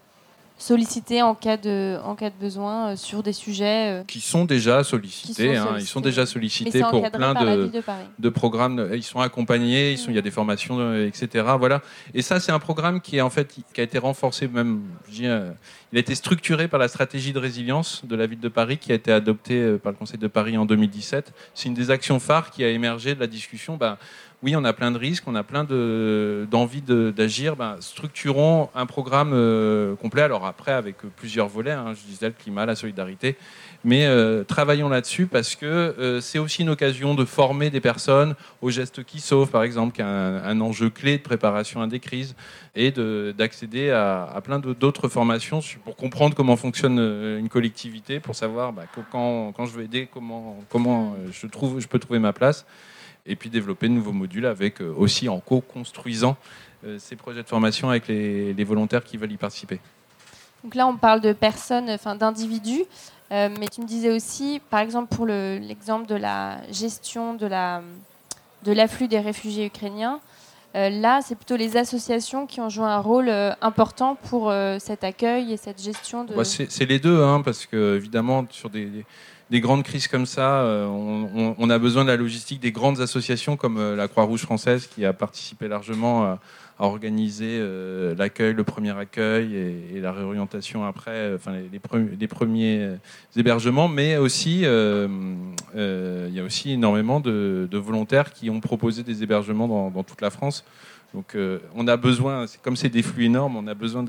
sollicités en cas de, en cas de besoin sur des sujets qui sont déjà sollicités. Hein. ils sont déjà sollicités pour plein de, de, programmes. Ils sont accompagnés, ils sont, il y a des formations, etc. Voilà. Et ça, c'est un programme qui est en fait qui a été renforcé même. Je dis, il a été structuré par la stratégie de résilience de la ville de Paris qui a été adoptée euh, par le Conseil de Paris en 2017. C'est une des actions phares qui a émergé de la discussion. Ben, oui, on a plein de risques, on a plein d'envie d'agir. Ben, structurons un programme euh, complet. Alors après, avec plusieurs volets, hein, je disais le climat, la solidarité, mais euh, travaillons là-dessus parce que euh, c'est aussi une occasion de former des personnes aux gestes qui sauvent, par exemple, qui est un, enjeu clé de préparation à des crises, et d'accéder à, plein d'autres formations pour comprendre comment fonctionne euh, une collectivité, pour savoir bah, quand, je veux aider, comment, je peux trouver ma place, et puis développer de nouveaux modules avec aussi en co-construisant ces projets de formation avec les, les volontaires qui veulent y participer. Donc là, on parle de personnes, enfin d'individus. Euh, mais tu me disais aussi, par exemple, pour l'exemple de la gestion de l'afflux la, de des réfugiés ukrainiens, euh, là, c'est plutôt les associations qui ont joué un rôle euh, important pour cet accueil et cette gestion de. Bah, c'est les deux, hein, parce que évidemment, sur des, des, grandes crises comme ça, on, on, a besoin de la logistique des grandes associations comme la Croix-Rouge française qui a participé largement à organiser euh, l'accueil, le premier accueil et, la réorientation après, euh, enfin les, premiers euh, hébergements, mais aussi il y a aussi énormément de, volontaires qui ont proposé des hébergements dans toute la France. Donc euh, on a besoin, comme c'est des flux énormes, on a besoin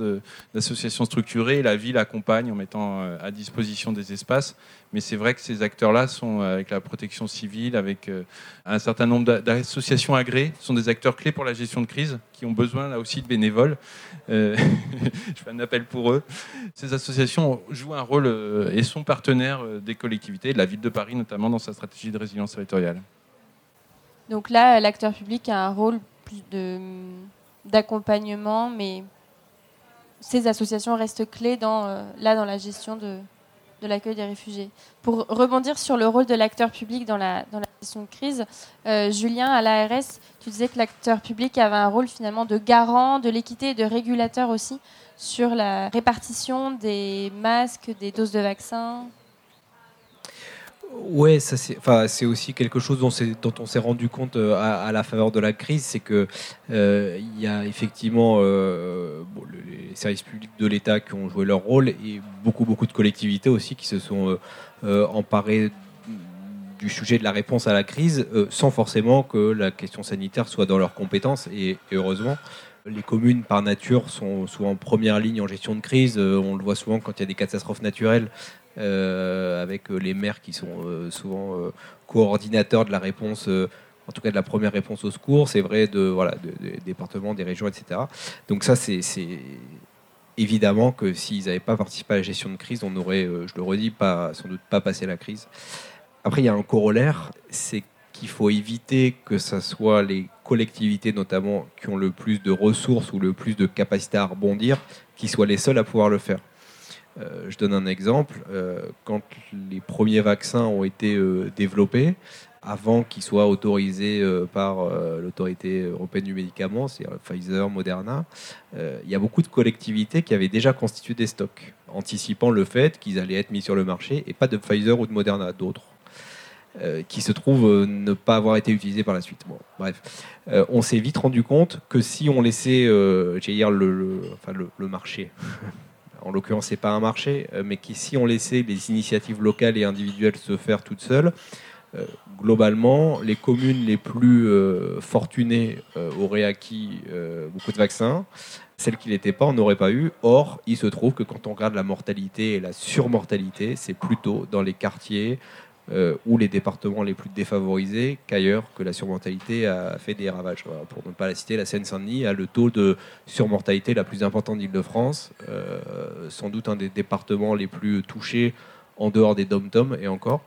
d'associations structurées. La ville accompagne en mettant euh, à disposition des espaces. Mais c'est vrai que ces acteurs-là sont euh, avec la protection civile, avec un certain nombre d'associations agréées, sont des acteurs clés pour la gestion de crise, qui ont besoin là aussi de bénévoles. <laughs> je fais un appel pour eux. Ces associations jouent un rôle et sont partenaires des collectivités, de la ville de Paris notamment dans sa stratégie de résilience territoriale. Donc là, l'acteur public a un rôle d'accompagnement, mais ces associations restent clés dans, euh, là dans la gestion de, de l'accueil des réfugiés. Pour rebondir sur le rôle de l'acteur public dans la, dans la gestion de crise, euh, Julien, à l'ARS, tu disais que l'acteur public avait un rôle finalement de garant de l'équité et de régulateur aussi sur la répartition des masques, des doses de vaccins. Ouais, ça c'est, enfin, c'est aussi quelque chose dont, dont on s'est rendu compte euh, à, la faveur de la crise, c'est que euh, il y a effectivement euh, les services publics de l'État qui ont joué leur rôle et beaucoup beaucoup de collectivités aussi qui se sont emparées du sujet de la réponse à la crise, sans forcément que la question sanitaire soit dans leurs compétences et heureusement. Les communes, par nature, sont souvent en première ligne en gestion de crise. on le voit souvent quand il y a des catastrophes naturelles. Euh, avec euh, les maires qui sont euh, souvent coordinateurs de la réponse en tout cas de la première réponse au secours, c'est vrai de, voilà, des départements, des régions, etc. Donc ça, c'est évidemment que s'ils n'avaient pas participé à la gestion de crise, on n'aurait, je le redis, pas, sans doute pas passé la crise. Après, il y a un corollaire, c'est qu'il faut éviter que ce soit les collectivités notamment qui ont le plus de ressources ou le plus de capacité à rebondir, qui soient les seuls à pouvoir le faire. Euh, je donne un exemple. Euh, quand les premiers vaccins ont été euh, développés, avant qu'ils soient autorisés par l'autorité européenne du médicament, c'est Pfizer, Moderna, il y a beaucoup de collectivités qui avaient déjà constitué des stocks, anticipant le fait qu'ils allaient être mis sur le marché, et pas de Pfizer ou de Moderna, d'autres. qui se trouvent ne pas avoir été utilisés par la suite. Bref, on s'est vite rendu compte que si on laissait, le, enfin, le marché, <laughs> en l'occurrence c'est pas un marché, euh, mais qui si on laissait les initiatives locales et individuelles se faire toutes seules, euh, globalement, les communes les plus euh, fortunées auraient acquis beaucoup de vaccins. Celles qui n'étaient pas, on n'aurait pas eu. Or, il se trouve que quand on regarde la mortalité et la surmortalité, c'est plutôt dans les quartiers euh, ou les départements les plus défavorisés qu'ailleurs, que la surmortalité a fait des ravages. pour ne pas la citer, la Seine-Saint-Denis a le taux de surmortalité la plus importante d'Île-de-France, euh, sans doute un des départements les plus touchés en dehors des dom-toms et encore.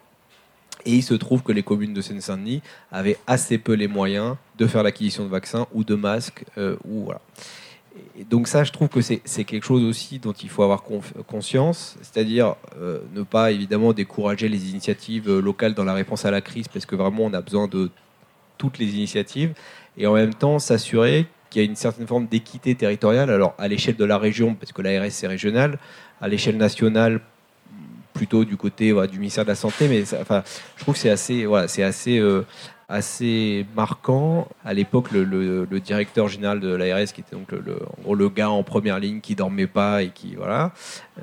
Et il se trouve que les communes de Seine-Saint-Denis avaient assez peu les moyens de faire l'acquisition de vaccins ou de masques. Euh, ou voilà donc ça, je trouve que c'est quelque chose aussi dont il faut avoir conscience, c'est-à-dire euh, ne pas évidemment décourager les initiatives euh, locales dans la réponse à la crise, parce que vraiment on a besoin de toutes les initiatives, et en même temps s'assurer qu'il y a une certaine forme d'équité territoriale. Alors, à l'échelle de la région, parce que l'ARS est régionale, à l'échelle nationale, plutôt du côté du ministère de la Santé, mais enfin, je trouve que c'est assez, voilà, c'est assez, euh, assez marquant. À l'époque, le, directeur général de l'ARS, qui était donc le, le gars en première ligne qui dormait pas et qui voilà,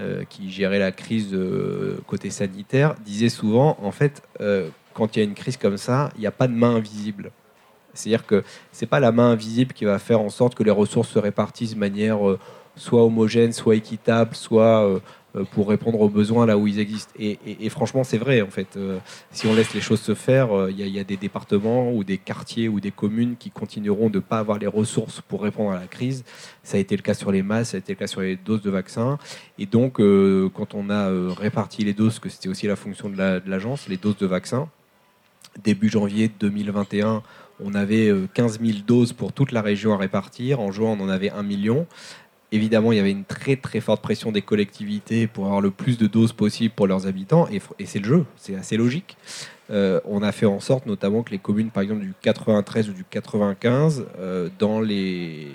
euh, qui gérait la crise côté sanitaire, disait souvent, en fait, euh, quand il y a une crise comme ça, il n'y a pas de main invisible. C'est-à-dire que c'est pas la main invisible qui va faire en sorte que les ressources se répartissent de manière soit homogène, soit équitable, soit euh, pour répondre aux besoins là où ils existent. Et, franchement, c'est vrai, en fait. Euh, si on laisse les choses se faire, euh, il y, a des départements ou des quartiers ou des communes qui continueront de ne pas avoir les ressources pour répondre à la crise. Ça a été le cas sur les masses, ça a été le cas sur les doses de vaccins. Et donc, quand on a réparti les doses, que c'était aussi la fonction de l'agence, les doses de vaccins, début janvier 2021, on avait 15 000 doses pour toute la région à répartir. En juin, on en avait 1 million. Évidemment, il y avait une très très forte pression des collectivités pour avoir le plus de doses possible pour leurs habitants, et, c'est le jeu, c'est assez logique. Euh, on a fait en sorte notamment que les communes, par exemple du 93 ou du 95, euh, dans les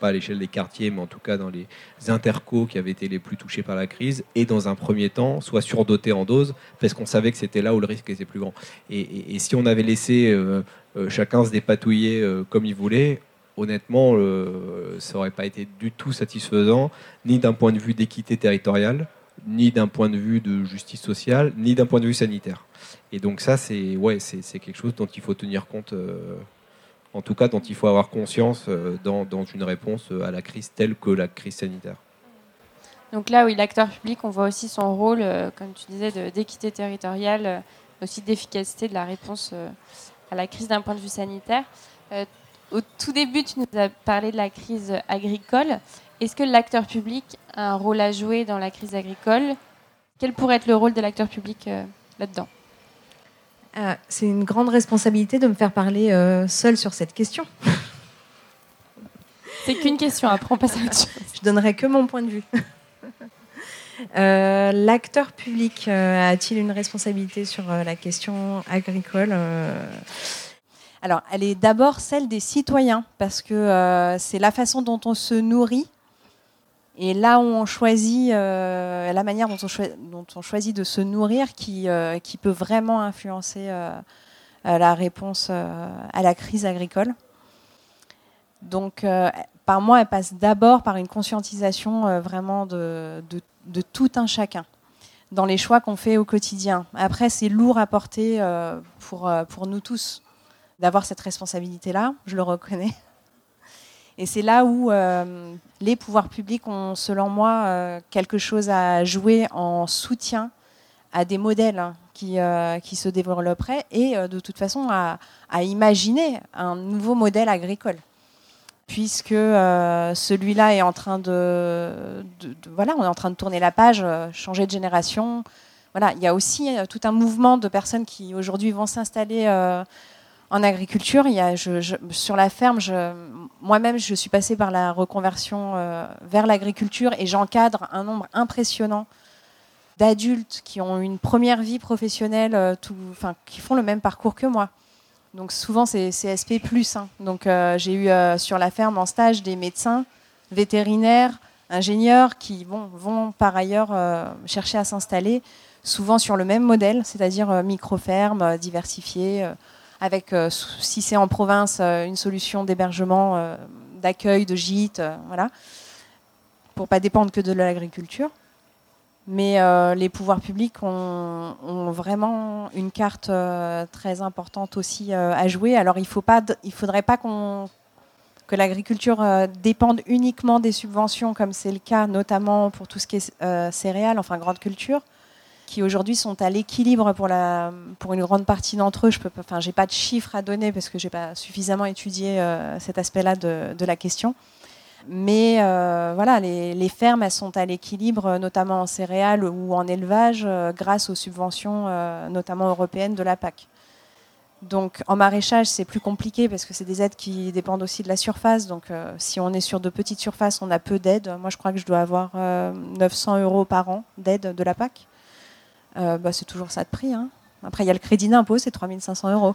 pas à l'échelle des quartiers, mais en tout cas dans les intercos qui avaient été les plus touchés par la crise, et dans un premier temps, soient surdotées en doses, parce qu'on savait que c'était là où le risque était plus grand. Et, si on avait laissé euh, chacun se dépatouiller comme il voulait, honnêtement, euh, ça n'aurait pas été du tout satisfaisant, ni d'un point de vue d'équité territoriale, ni d'un point de vue de justice sociale, ni d'un point de vue sanitaire. Et donc ça, c'est ouais, quelque chose dont il faut tenir compte, euh, en tout cas dont il faut avoir conscience euh, dans, dans, une réponse à la crise telle que la crise sanitaire. Donc là, oui, l'acteur public, on voit aussi son rôle, comme tu disais, d'équité territoriale, aussi d'efficacité de la réponse à la crise d'un point de vue sanitaire. Au tout début, tu nous as parlé de la crise agricole. Est-ce que l'acteur public a un rôle à jouer dans la crise agricole? Quel pourrait être le rôle de l'acteur public euh, là-dedans? Ah, C'est une grande responsabilité de me faire parler euh, seul sur cette question. <laughs> C'est qu'une question, après on passe à autre chose. Je donnerai que mon point de vue. Euh, l'acteur public a-t-il une responsabilité sur la question agricole? Alors, elle est d'abord celle des citoyens, parce que euh, c'est la façon dont on se nourrit et là on choisit, euh, la manière dont on, choisit de se nourrir qui, euh, peut vraiment influencer la réponse à la crise agricole. Donc, par moi, elle passe d'abord par une conscientisation vraiment de, tout un chacun dans les choix qu'on fait au quotidien. Après, c'est lourd à porter pour nous tous d'avoir cette responsabilité-là, je le reconnais. Et c'est là où euh, les pouvoirs publics ont, selon moi, euh, quelque chose à jouer en soutien à des modèles qui, euh, qui se développeraient et de toute façon à, imaginer un nouveau modèle agricole. Puisque celui-là est en train de, Voilà, on est en train de tourner la page, changer de génération. Voilà, il y a aussi tout un mouvement de personnes qui aujourd'hui vont s'installer en agriculture, sur la ferme, moi-même, je suis passée par la reconversion euh, vers l'agriculture et j'encadre un nombre impressionnant d'adultes qui ont une première vie professionnelle, euh, qui font le même parcours que moi. Donc souvent, c'est CSP+. Hein. Donc euh, j'ai eu sur la ferme en stage des médecins, vétérinaires, ingénieurs qui vont par ailleurs chercher à s'installer, souvent sur le même modèle, c'est-à-dire micro-ferme, diversifiée avec, euh, si c'est en province, euh, une solution d'hébergement, euh, d'accueil, de gîte, voilà, pour pas dépendre que de l'agriculture. Mais les pouvoirs publics ont, vraiment une carte très importante aussi à jouer. Alors il ne faudrait pas que l'agriculture dépende uniquement des subventions, comme c'est le cas notamment pour tout ce qui est céréales, enfin grande culture qui aujourd'hui sont à l'équilibre pour, pour une grande partie d'entre eux. Je n'ai pas de chiffres à donner parce que je n'ai pas suffisamment étudié euh, cet aspect-là de, de, la question. Mais euh, voilà, les, fermes elles sont à l'équilibre, notamment en céréales ou en élevage, euh, grâce aux subventions, notamment européennes, de la PAC. Donc en maraîchage, c'est plus compliqué parce que c'est des aides qui dépendent aussi de la surface. Donc si on est sur de petites surfaces, on a peu d'aides. Moi, je crois que je dois avoir 900 euros par an d'aide de la PAC. Euh, bah, c'est toujours ça de prix. Hein. Après, il y a le crédit d'impôt, c'est 3500 euros.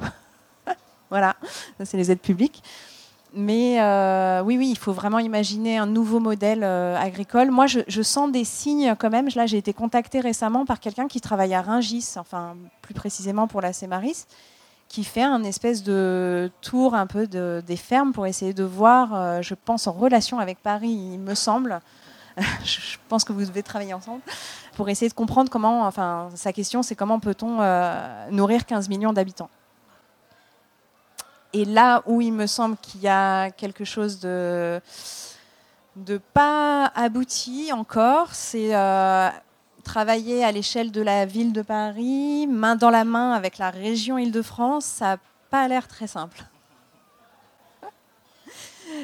<laughs> voilà, c'est les aides publiques. mais euh, oui, oui, il faut vraiment imaginer un nouveau modèle euh, agricole. Moi, je, sens des signes quand même. Là, j'ai été contactée récemment par quelqu'un qui travaille à Ringis, enfin plus précisément pour la Cémaris, qui fait un espèce de tour un peu de, des fermes pour essayer de voir, je pense, en relation avec Paris, il me semble. <laughs> je pense que vous devez travailler ensemble pour essayer de comprendre comment. Enfin, sa question, c'est comment peut-on nourrir 15 millions d'habitants. Et là où il me semble qu'il y a quelque chose de, de pas abouti encore, c'est euh, travailler à l'échelle de la ville de Paris, main dans la main avec la région Île-de-France. Ça n'a pas l'air très simple.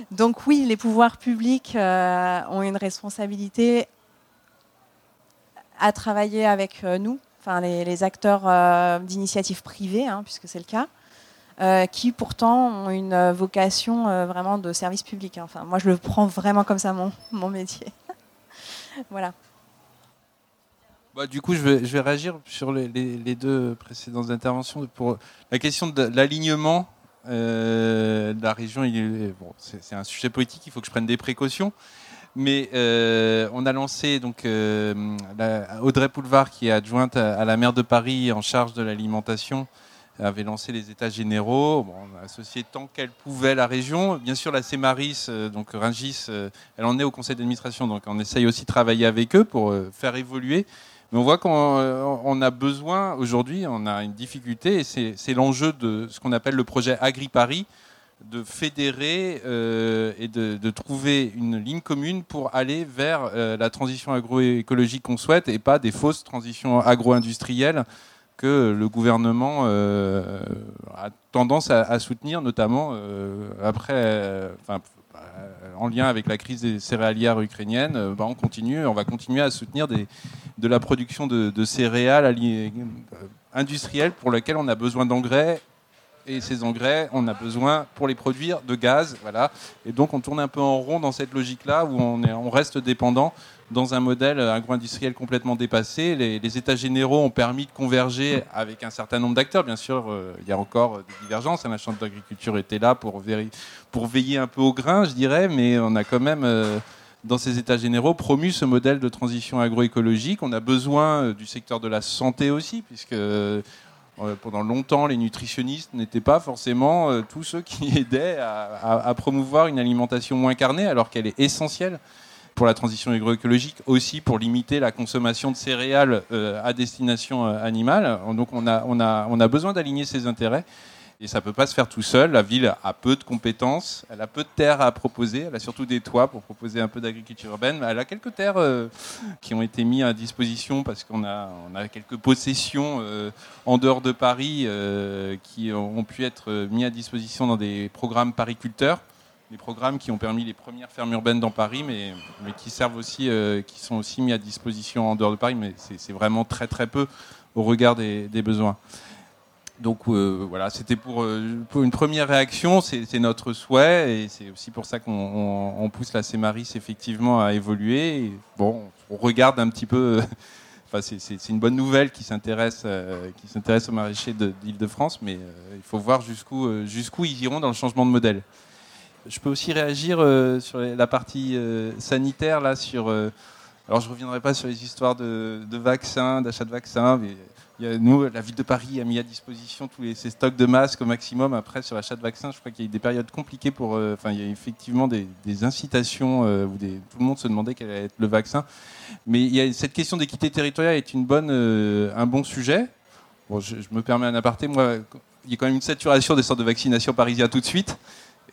Donc oui, les pouvoirs publics euh, ont une responsabilité à travailler avec euh, nous, enfin les, acteurs d'initiatives privées, hein, puisque c'est le cas. Euh, qui pourtant ont une euh, vocation euh, vraiment de service public. Hein. Enfin, moi, je le prends vraiment comme ça, mon, <laughs> mon métier. <laughs> voilà. Bah, du coup, je vais, je vais, réagir sur les, les, deux précédentes interventions. Pour la question de l'alignement de la région, bon, c'est un sujet politique, il faut que je prenne des précautions. Mais on a lancé donc Audrey Poulevard, qui est adjointe à, la maire de Paris en charge de l'alimentation, avait lancé les états généraux. on a associé tant qu'elle pouvait la région. Bien sûr, la CEMARIS, euh, donc Ringis, euh, elle en est au conseil d'administration, donc on essaye aussi de travailler avec eux pour euh, faire évoluer. Mais on voit qu'on a besoin, aujourd'hui, on a une difficulté, et c'est l'enjeu de ce qu'on appelle le projet Agri-Paris, de fédérer et de, trouver une ligne commune pour aller vers la transition agroécologique qu'on souhaite et pas des fausses transitions agro-industrielles que le gouvernement euh, a tendance à, soutenir, notamment euh, après, euh, en lien avec la crise des céréalières ukrainiennes, bah, on continue, on va continuer à soutenir de la production de céréales industrielles pour lesquelles on a besoin d'engrais et ces engrais, on a besoin pour les produire de gaz, voilà. Et donc on tourne un peu en rond dans cette logique-là où on, est, on reste dépendant dans un modèle agro-industriel complètement dépassé. Les, États généraux ont permis de converger avec un certain nombre d'acteurs. Bien sûr, euh, il y a encore des divergences. La Chambre d'agriculture était là pour, veiller un peu au grain, je dirais, mais on a quand même, euh, dans ces États généraux, promu ce modèle de transition agroécologique. On a besoin euh, du secteur de la santé aussi, puisque pendant longtemps, les nutritionnistes n'étaient pas forcément tous ceux qui <laughs> aidaient à, promouvoir une alimentation moins carnée, alors qu'elle est essentielle pour la transition agroécologique, aussi pour limiter la consommation de céréales euh, à destination euh, animale. Donc on a, besoin d'aligner ses intérêts. Et ça ne peut pas se faire tout seul. La ville a peu de compétences, elle a peu de terres à proposer, elle a surtout des toits pour proposer un peu d'agriculture urbaine. Elle a quelques terres euh, qui ont été mises à disposition parce qu'on a, on a quelques possessions en dehors de Paris qui ont pu être mises à disposition dans des programmes pariculteurs les programmes qui ont permis les premières fermes urbaines dans Paris, mais, qui servent aussi, euh, qui sont aussi mis à disposition en dehors de Paris, mais c'est vraiment très très peu au regard des, besoins. Donc euh, voilà, c'était pour, euh, pour, une première réaction, c'est notre souhait, et c'est aussi pour ça qu'on pousse la CEMARIS effectivement à évoluer. bon, on regarde un petit peu. <laughs> Enfin, c'est une bonne nouvelle qui s'intéresse s'intéresse aux maraîchers d'Île-de-France, mais il faut voir jusqu'où jusqu'où ils iront dans le changement de modèle. Je peux aussi réagir euh, sur la partie euh, sanitaire, là, sur. Euh, alors, je ne reviendrai pas sur les histoires de, vaccins, d'achat de vaccins. Mais nous, la ville de Paris a mis à disposition tous les, ces stocks de masques au maximum. Après, sur l'achat de vaccins, je crois qu'il y a eu des périodes compliquées pour. Enfin, il y a effectivement des, incitations où tout le monde se demandait quel allait être le vaccin. Mais cette question d'équité territoriale est bonne, un bon sujet. Je, me permets un aparté. Il y a quand même une saturation des centres de vaccination parisiens tout de suite.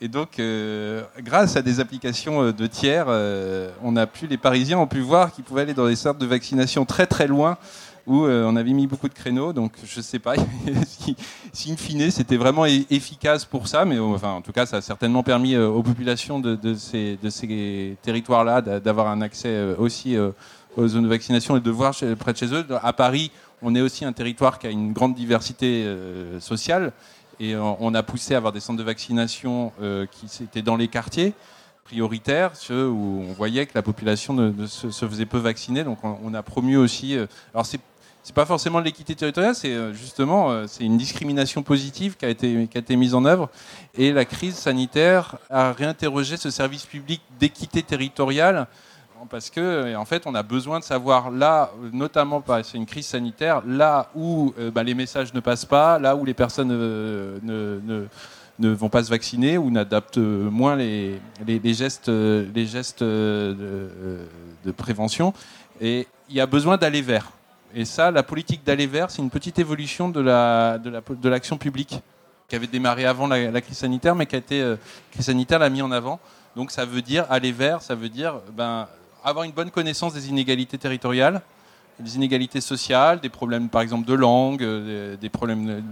Et donc, euh, grâce à des applications euh, de tiers, euh, on a pu, les Parisiens ont pu voir qu'ils pouvaient aller dans des centres de vaccination très très loin où on avait mis beaucoup de créneaux. Donc, je ne sais pas <laughs> si, in fine, c'était vraiment efficace pour ça, mais enfin, en tout cas, ça a certainement permis aux populations de, ces, territoires-là d'avoir un accès aussi aux zones de vaccination et de voir près de chez eux. À Paris, on est aussi un territoire qui a une grande diversité sociale. Et on a poussé à avoir des centres de vaccination euh, qui étaient dans les quartiers prioritaires, ceux où on voyait que la population se, faisait peu vacciner. Donc on, a promu aussi. Euh, alors c'est c'est pas forcément de l'équité territoriale, c'est euh, justement euh, c'est une discrimination positive qui a été qui a été mise en œuvre. Et la crise sanitaire a réinterrogé ce service public d'équité territoriale parce que en fait on a besoin de savoir là notamment c'est une crise sanitaire là où euh, bah, les messages ne passent pas là où les personnes ne, ne, ne vont pas se vacciner ou n'adaptent moins les, les, gestes, les gestes de, de prévention. Et il y a besoin d'aller vers et ça, la politique d'aller vers, c'est une petite évolution de la de l'action publique qui avait démarré avant la, crise sanitaire, mais qui a été euh, crise sanitaire l'a mis en avant. Donc ça veut dire aller vers, ça veut dire ben, avoir une bonne connaissance des inégalités territoriales, des inégalités sociales, des problèmes par exemple de langue, euh, des, problèmes,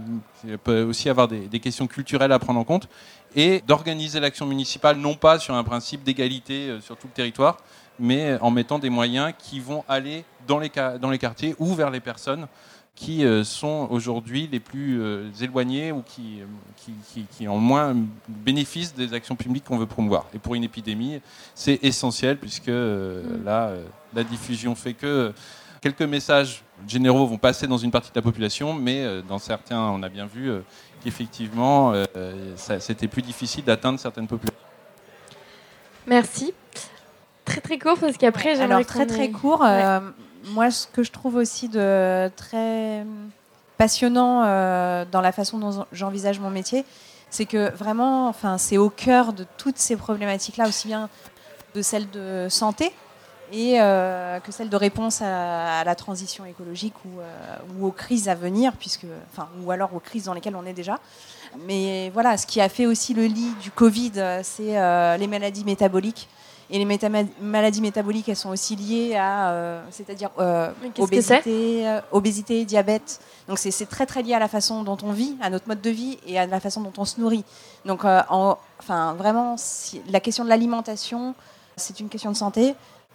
il peut aussi avoir des, des, questions culturelles à prendre en compte, et d'organiser l'action municipale non pas sur un principe d'égalité euh, sur tout le territoire, mais en mettant des moyens qui vont aller dans les, dans les quartiers ou vers les personnes qui euh, sont aujourd'hui les plus euh, éloignées ou qui, qui, qui, ont moins bénéfice des actions publiques qu'on veut promouvoir. Et pour une épidémie, c'est essentiel puisque euh, mm. là, la diffusion fait que quelques messages généraux vont passer dans une partie de la population, mais dans certains, on a bien vu qu'effectivement, c'était plus difficile d'atteindre certaines populations. Merci. Très court parce qu'après j'aimerais Alors très très court. Euh, moi, ce que je trouve aussi de très passionnant euh, dans la façon dont j'envisage mon métier, c'est que vraiment, enfin, c'est au cœur de toutes ces problématiques-là, aussi bien de celles de santé et euh, que celles de réponse à, la transition écologique ou, ou, aux crises à venir, puisque, enfin, ou alors aux crises dans lesquelles on est déjà. Mais voilà, ce qui a fait aussi le lit du Covid, c'est les maladies métaboliques et les maladies métaboliques, elles sont aussi liées à, euh, c'est-à-dire euh, obésité, euh, obésité, diabète. Donc c'est très très lié à la façon dont on vit, à notre mode de vie et à la façon dont on se nourrit. Donc enfin vraiment, la question de l'alimentation, c'est une question de santé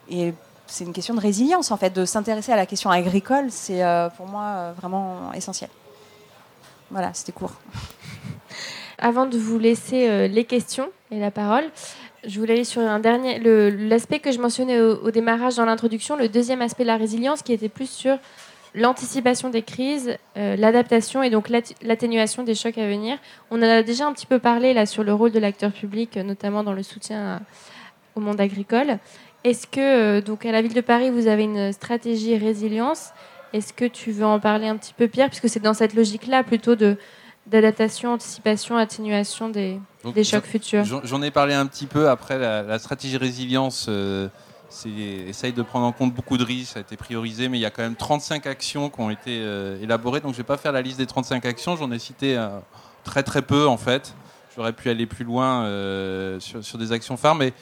et c'est une question de résilience en fait. De s'intéresser à la question agricole, c'est pour moi vraiment essentiel. Voilà, c'était court. <laughs> Avant de vous laisser les questions et la parole, je voulais aller sur un dernier, l'aspect que je mentionnais au, démarrage dans l'introduction, le deuxième aspect de la résilience, qui était plus sur l'anticipation des crises, euh, l'adaptation et donc l'atténuation des chocs à venir. On en a déjà un petit peu parlé là sur le rôle de l'acteur public, notamment dans le soutien au monde agricole. Est-ce que euh, donc à la ville de Paris vous avez une stratégie résilience? Est-ce que tu veux en parler un petit peu Pierre, puisque c'est dans cette logique-là plutôt de d'adaptation, anticipation, atténuation des, des chocs futurs J'en ai parlé un petit peu après la, stratégie résilience. Euh, essaye de prendre en compte beaucoup de risques, ça a été priorisé, mais il y a quand même 35 actions qui ont été euh, élaborées. Donc je ne vais pas faire la liste des 35 actions, j'en ai cité euh, très très peu en fait. J'aurais pu aller plus loin euh, sur, sur, des actions phares, mais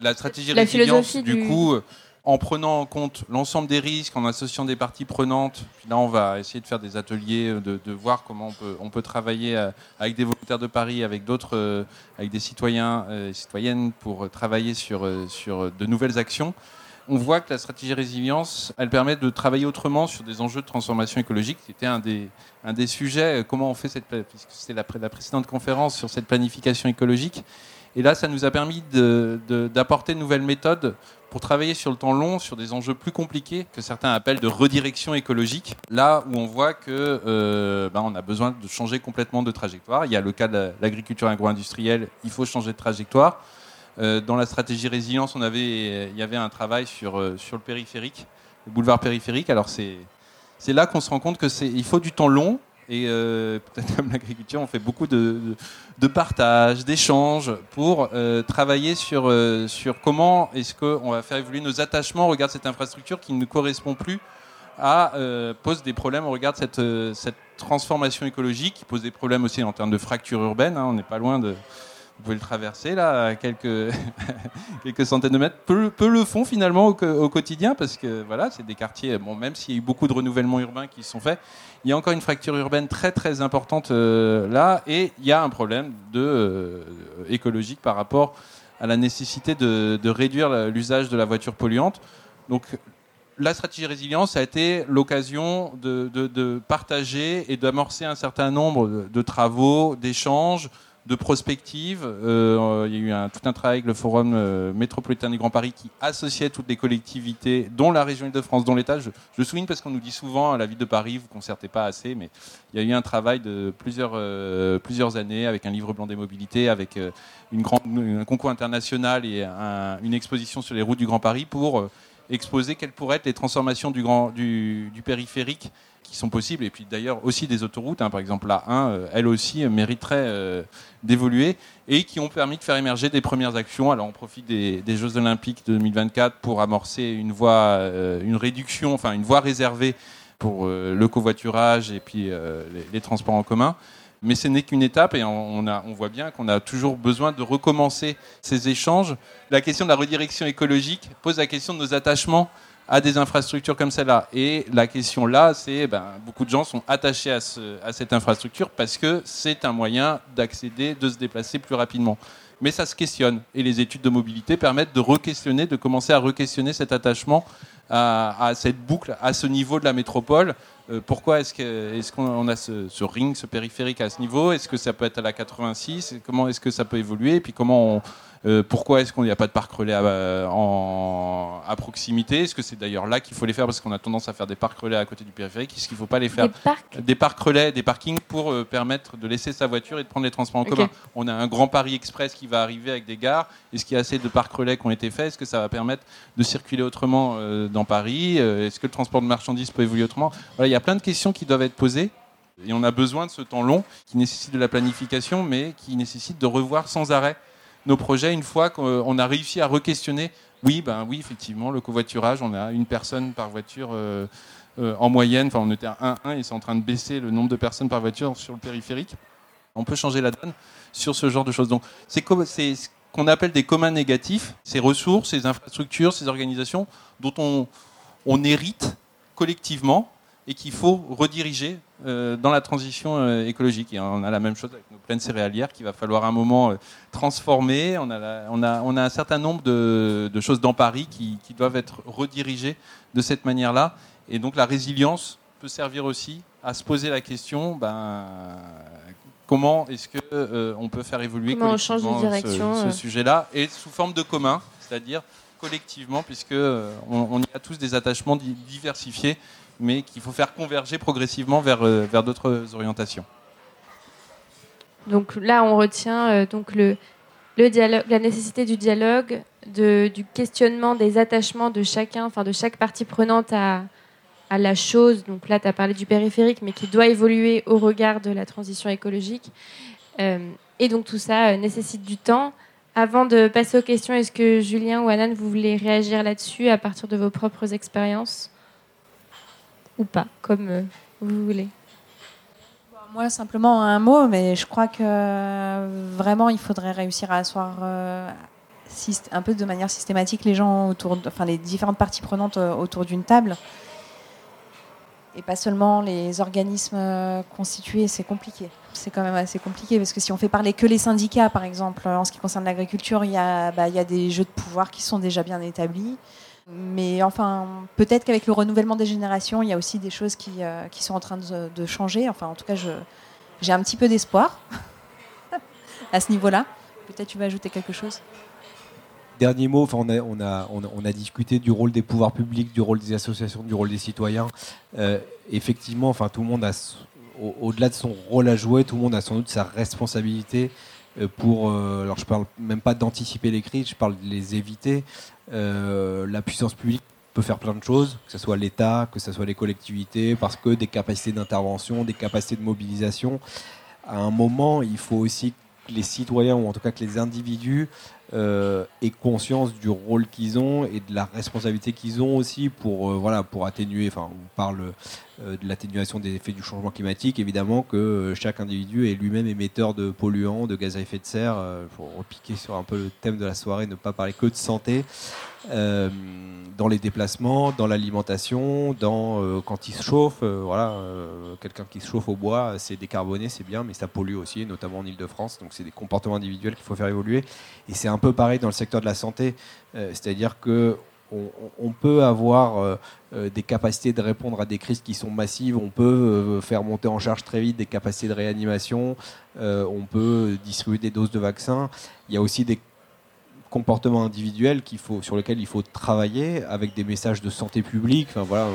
la stratégie résilience, du coup, en prenant en compte l'ensemble des risques, en associant des parties prenantes. là, on va essayer de faire des ateliers, euh, de, voir comment on peut, on peut, travailler euh, avec des volontaires de Paris, avec d'autres, euh, avec des citoyens et citoyennes pour travailler sur, sur de nouvelles actions. On voit que la stratégie résilience, elle permet de travailler autrement sur des enjeux de transformation écologique. C'était un des, un des sujets, comment on fait cette, puisque c'était la, la précédente conférence sur cette planification écologique. Et là, ça nous a permis d'apporter de nouvelles méthodes pour travailler sur le temps long, sur des enjeux plus compliqués que certains appellent de redirection écologique, là où on voit que ben, on a besoin de changer complètement de trajectoire. Il y a le cas de l'agriculture agro-industrielle, il faut changer de trajectoire. Euh, dans la stratégie résilience, on avait, il y avait un travail sur, euh, le périphérique, le boulevard périphérique. Alors c'est là qu'on se rend compte que il faut du temps long et euh, peut-être comme l'agriculture, on fait beaucoup de, partage, d'échanges pour euh, travailler sur, euh, sur comment est-ce qu'on va faire évoluer nos attachements au regard de cette infrastructure qui ne correspond plus à pose des problèmes au regard de cette, cette transformation écologique, qui pose des problèmes aussi en termes de fracture urbaine. Hein, on n'est pas loin de, vous pouvez le traverser là, à quelques, <laughs> quelques centaines de mètres. Peu, le font finalement au, quotidien parce que voilà, c'est des quartiers, bon, même s'il y a eu beaucoup de renouvellements urbains qui sont faits, il y a encore une fracture urbaine très très importante euh, là et il y a un problème de, euh, écologique par rapport à la nécessité de, réduire l'usage de la voiture polluante. Donc la stratégie résilience a été l'occasion de, partager et d'amorcer un certain nombre de travaux, d'échanges, de prospective. Euh, il y a eu un, tout un travail avec le Forum euh, métropolitain du Grand Paris qui associait toutes les collectivités, dont la région Île-de-France, dont l'État. Je, souligne parce qu'on nous dit souvent à la ville de Paris, vous ne concertez pas assez, mais il y a eu un travail de plusieurs, euh, plusieurs années avec un livre blanc des mobilités, avec une un concours international et un, une exposition sur les routes du Grand Paris pour exposer quelles pourraient être les transformations du, grand, du périphérique qui sont possibles, et puis d'ailleurs aussi des autoroutes, hein, par exemple la 1, euh, elle aussi euh, mériterait euh, d'évoluer, et qui ont permis de faire émerger des premières actions. Alors on profite des, Jeux Olympiques de 2024 pour amorcer une voie, une réduction, enfin une voie réservée pour le covoiturage et puis les, transports en commun. Mais ce n'est qu'une étape et on voit bien qu'on a toujours besoin de recommencer ces échanges. La question de la redirection écologique pose la question de nos attachements à des infrastructures comme celle-là. Et la question là, c'est ben, beaucoup de gens sont attachés à, ce, à cette infrastructure parce que c'est un moyen d'accéder, de se déplacer plus rapidement. Mais ça se questionne et les études de mobilité permettent de re-questionner, de commencer à re-questionner cet attachement à, cette boucle, à ce niveau de la métropole. Euh, pourquoi est-ce qu'on est qu'on a ce, ce, ring, ce périphérique à ce niveau? Est-ce que ça peut être à la 86 Comment est-ce que ça peut évoluer? Et puis comment on, euh, pourquoi est-ce qu'il n'y a pas de parcs relais à, en, à proximité? Est-ce que c'est d'ailleurs là qu'il faut les faire parce qu'on a tendance à faire des parcs relais à côté du périphérique? Est-ce qu'il ne faut pas les faire Des parcs? Des parcs relais, des parkings pour euh, permettre de laisser sa voiture et de prendre les transports en commun. On a un grand Paris Express qui va arriver avec des gares. Est-ce qu'il y a assez de parcs relais qui ont été faits? Est-ce que ça va permettre de circuler autrement euh, dans Paris? Euh, Est-ce que le transport de marchandises peut évoluer autrement? Voilà, Il y a plein de questions qui doivent être posées. Et on a besoin de ce temps long qui nécessite de la planification, mais qui nécessite de revoir sans arrêt nos projets une fois qu'on a réussi à re-questionner. Oui, ben oui, effectivement, le covoiturage, on a une personne par voiture euh, euh, en moyenne. Enfin, on était à 1-1 et c'est en train de baisser le nombre de personnes par voiture sur le périphérique. On peut changer la donne sur ce genre de choses. Donc, c'est ce qu'on appelle des communs négatifs, ces ressources, ces infrastructures, ces organisations dont on, on hérite collectivement et qu'il faut rediriger euh, dans la transition euh, écologique. Et on a la même chose avec nos plaines céréalières qu'il va falloir un moment euh, transformer. On a, la- on, a, on a un certain nombre de, de choses dans Paris qui, qui doivent être redirigées de cette manière-là. Et donc la résilience peut servir aussi à se poser la question ben, comment est-ce que euh, on peut faire évoluer Comment on change de collectivement ce- direction, ce, sujet-là et sous forme de commun, c'est-à-dire collectivement, puisque on, on y a tous des attachements di- diversifiés, mais qu'il faut faire converger progressivement vers, euh, vers d'autres orientations. Donc là, on retient euh, donc le, le dialogue, la nécessité du dialogue, du questionnement des attachements de chacun, enfin de chaque partie prenante à, à la chose. Donc là, tu as parlé du périphérique, mais qui doit évoluer au regard de la transition écologique. Euh, et donc tout ça nécessite du temps. Avant de passer aux questions, est-ce que Julien ou Anan, vous voulez réagir là-dessus à partir de vos propres expériences? Ou pas, comme euh, vous voulez. Moi, simplement un mot, mais je crois que euh, vraiment, il faudrait réussir à asseoir euh, un peu de manière systématique les gens autour, enfin les différentes parties prenantes autour d'une table. Et pas seulement les organismes constitués, c'est compliqué. C'est quand même assez compliqué parce que si on fait parler que les syndicats, par exemple, en ce qui concerne l'agriculture, il y, a, bah, il y a des jeux de pouvoir qui sont déjà bien établis. Mais enfin, peut-être qu'avec le renouvellement des générations, il y a aussi des choses qui, euh, qui sont en train de, changer. Enfin, en tout cas, j'ai un petit peu d'espoir <laughs> à ce niveau-là. Peut-être tu vas ajouter quelque chose? Dernier mot, enfin, on, a, on, a, on, a, discuté du rôle des pouvoirs publics, du rôle des associations, du rôle des citoyens. Euh, effectivement, enfin, tout le monde a, au-delà de son rôle à jouer, tout le monde a sans doute sa responsabilité euh, pour. alors, je parle même pas d'anticiper les crises, je parle de les éviter. Euh, la puissance publique peut faire plein de choses, que ce soit l'État, que ce soit les collectivités, parce que des capacités d'intervention, des capacités de mobilisation. À un moment, il faut aussi que les citoyens, ou en tout cas que les individus, euh, aient conscience du rôle qu'ils ont et de la responsabilité qu'ils ont aussi pour, euh, voilà, pour atténuer, enfin on parle de l'atténuation des effets du changement climatique, évidemment que euh, chaque individu est lui-même émetteur de polluants, de gaz à effet de serre, euh, pour repiquer sur un peu le thème de la soirée, ne pas parler que de santé, euh, dans les déplacements, dans l'alimentation, dans euh, quand il se chauffe, euh, voilà, euh, quelqu'un qui se chauffe au bois, c'est décarboné, c'est bien, mais ça pollue aussi, notamment en Ile-de-France, donc c'est des comportements individuels qu'il faut faire évoluer. Et c'est un peu pareil dans le secteur de la santé, euh, c'est-à-dire que on, peut avoir des capacités de répondre à des crises qui sont massives, on peut faire monter en charge très vite des capacités de réanimation, on peut distribuer des doses de vaccins. Il y a aussi des comportements individuels qu'il faut, sur lesquels il faut travailler avec des messages de santé publique. Enfin, voilà,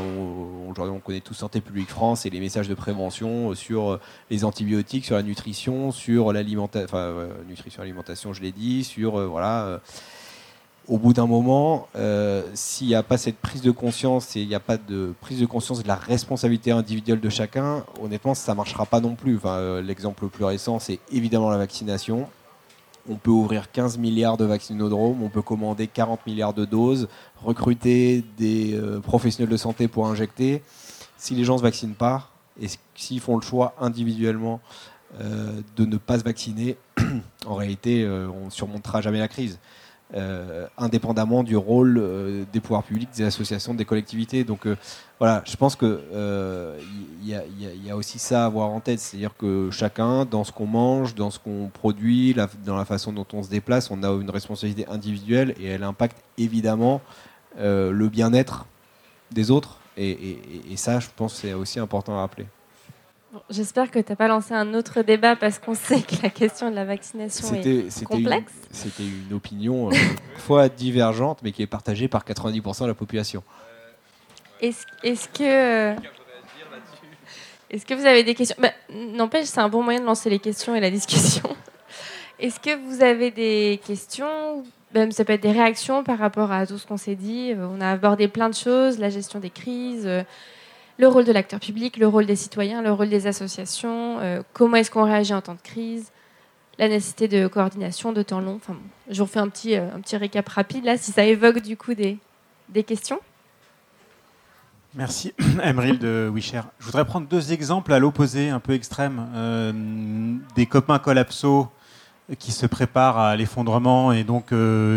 aujourd'hui on connaît tout Santé publique France et les messages de prévention sur euh, les antibiotiques, sur la nutrition, sur l'alimentation, enfin, nutrition, alimentation, je l'ai dit, sur euh, voilà. Euh, au bout d'un moment, s'il n'y a pas cette prise de conscience et il n'y a pas de prise de conscience de la responsabilité individuelle de chacun, honnêtement, ça ne marchera pas non plus. Enfin, L'exemple le plus récent, c'est évidemment la vaccination on peut ouvrir 15 milliards de vaccinodromes, on peut commander 40 milliards de doses, recruter des euh, professionnels de santé pour injecter. Si les gens ne se vaccinent pas, et s'ils font le choix individuellement euh, de ne pas se vacciner, <clears throat> en réalité, euh, on ne surmontera jamais la crise. Euh, indépendamment du rôle euh, des pouvoirs publics, des associations, des collectivités. Donc euh, voilà, je pense qu'il il y, a aussi ça à avoir en tête, c'est-à-dire que chacun, dans ce qu'on mange, dans ce qu'on produit, dans la façon dont on se déplace, on a une responsabilité individuelle et elle impacte évidemment le bien-être des autres. Et ça, je pense, c'est aussi important à rappeler. J'espère que tu n'as pas lancé un autre débat parce qu'on sait que la question de la vaccination est complexe. C'était une opinion euh, <laughs> fois divergente, mais qui est partagée par 90% de la population. Est-ce que... Est-ce que vous avez des questions? Bah, N'empêche, c'est un bon moyen de lancer les questions et la discussion. <laughs> Est-ce que vous avez des questions? Même ça peut être des réactions par rapport à tout ce qu'on s'est dit. On a abordé plein de choses, la gestion des crises, le rôle de l'acteur public, le rôle des citoyens, le rôle des associations, euh, comment est-ce qu'on réagit en temps de crise, la nécessité de coordination, de temps long. Enfin, je vous refais un petit, euh, un petit récap rapide là, si ça évoque du coup des, des questions. Merci, <coughs> Emeril de Wisher. Je voudrais prendre deux exemples à l'opposé, un peu extrêmes, euh, des copains collapso qui se préparent à l'effondrement et donc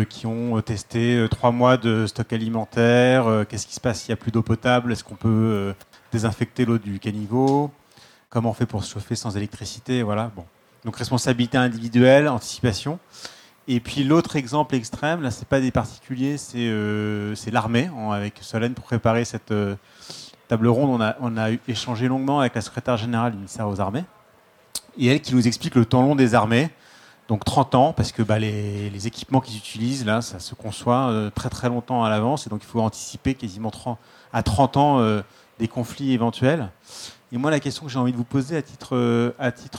qui ont testé trois mois de stock alimentaire. Qu'est-ce qui se passe s'il n'y a plus d'eau potable Est-ce qu'on peut désinfecter l'eau du caniveau, comment on fait pour se chauffer sans électricité, voilà. Bon. Donc responsabilité individuelle, anticipation. Et puis l'autre exemple extrême, là c'est pas des particuliers, c'est euh, l'armée. Avec Solène pour préparer cette euh, table ronde, on a, on a échangé longuement avec la secrétaire générale du ministère aux armées. Et elle qui nous explique le temps long des armées. Donc 30 ans, parce que bah, les, équipements qu'ils utilisent, là, ça se conçoit euh, très très longtemps à l'avance. Et donc il faut anticiper quasiment 30, à 30 ans des conflits éventuels. Et moi, la question que j'ai envie de vous poser à titre, euh,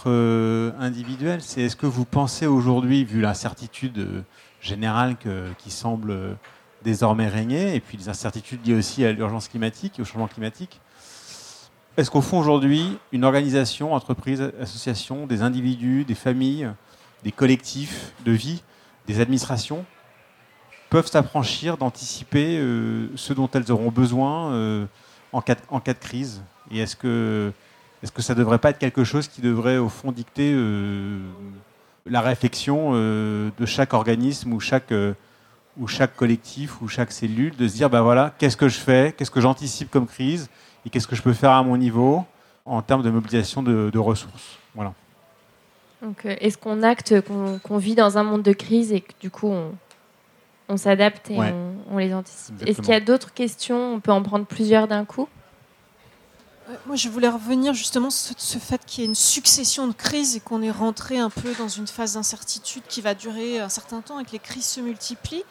euh, individuel, c'est est-ce que vous pensez aujourd'hui, vu l'incertitude euh, générale qui semble désormais régner, et puis les incertitudes liées aussi à l'urgence climatique et au changement climatique, est-ce qu'au fond aujourd'hui, une organisation, entreprise, association, des individus, des familles, des collectifs de vie, des administrations peuvent s'affranchir d'anticiper ce dont elles auront besoin en cas, de, en cas de crise Et est-ce que, est-ce que ça ne devrait pas être quelque chose qui devrait, au fond, dicter euh, la réflexion euh, de chaque organisme ou chaque, euh, ou chaque collectif ou chaque cellule, de se dire, ben voilà, qu'est-ce que je fais, qu'est-ce que j'anticipe comme crise, et qu'est-ce que je peux faire à mon niveau en termes de mobilisation de, ressources Voilà. Donc, est-ce qu'on acte qu'on vit dans un monde de crise et que du coup on, on s'adapte et on, les anticipe. Est-ce qu'il y a d'autres questions? On peut en prendre plusieurs d'un coup? Moi, je voulais revenir justement sur ce fait qu'il y ait une succession de crises et qu'on est rentré un peu dans une phase d'incertitude qui va durer un certain temps et que les crises se multiplient.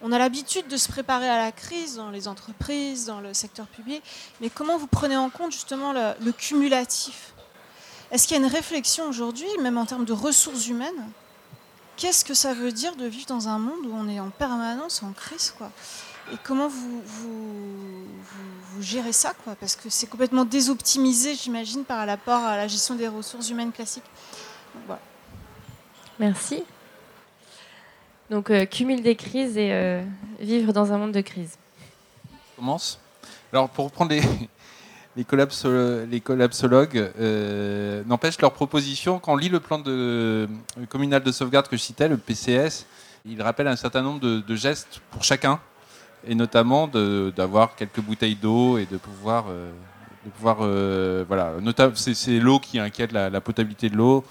On a l'habitude de se préparer à la crise dans les entreprises, dans le secteur public, mais comment vous prenez en compte justement le, le cumulatif? Est-ce qu'il y a une réflexion aujourd'hui, même en termes de ressources humaines, qu'est-ce que ça veut dire de vivre dans un monde où on est en permanence en crise quoi? Et comment vous, vous, gérez ça quoi? Parce que c'est complètement désoptimisé, j'imagine, par rapport à la gestion des ressources humaines classiques. voilà. Merci. Donc, euh, cumul des crises et euh, vivre dans un monde de crise. On commence. Alors, pour reprendre les, les, les collapsologues euh, n'empêchent leur proposition. Quand on lit le plan euh, communal de sauvegarde que je citais, le PCS, il rappelle un certain nombre de, gestes pour chacun, et notamment d'avoir quelques bouteilles d'eau et de pouvoir. Euh, de pouvoir voilà, c'est l'eau qui inquiète la, potabilité de l'eau.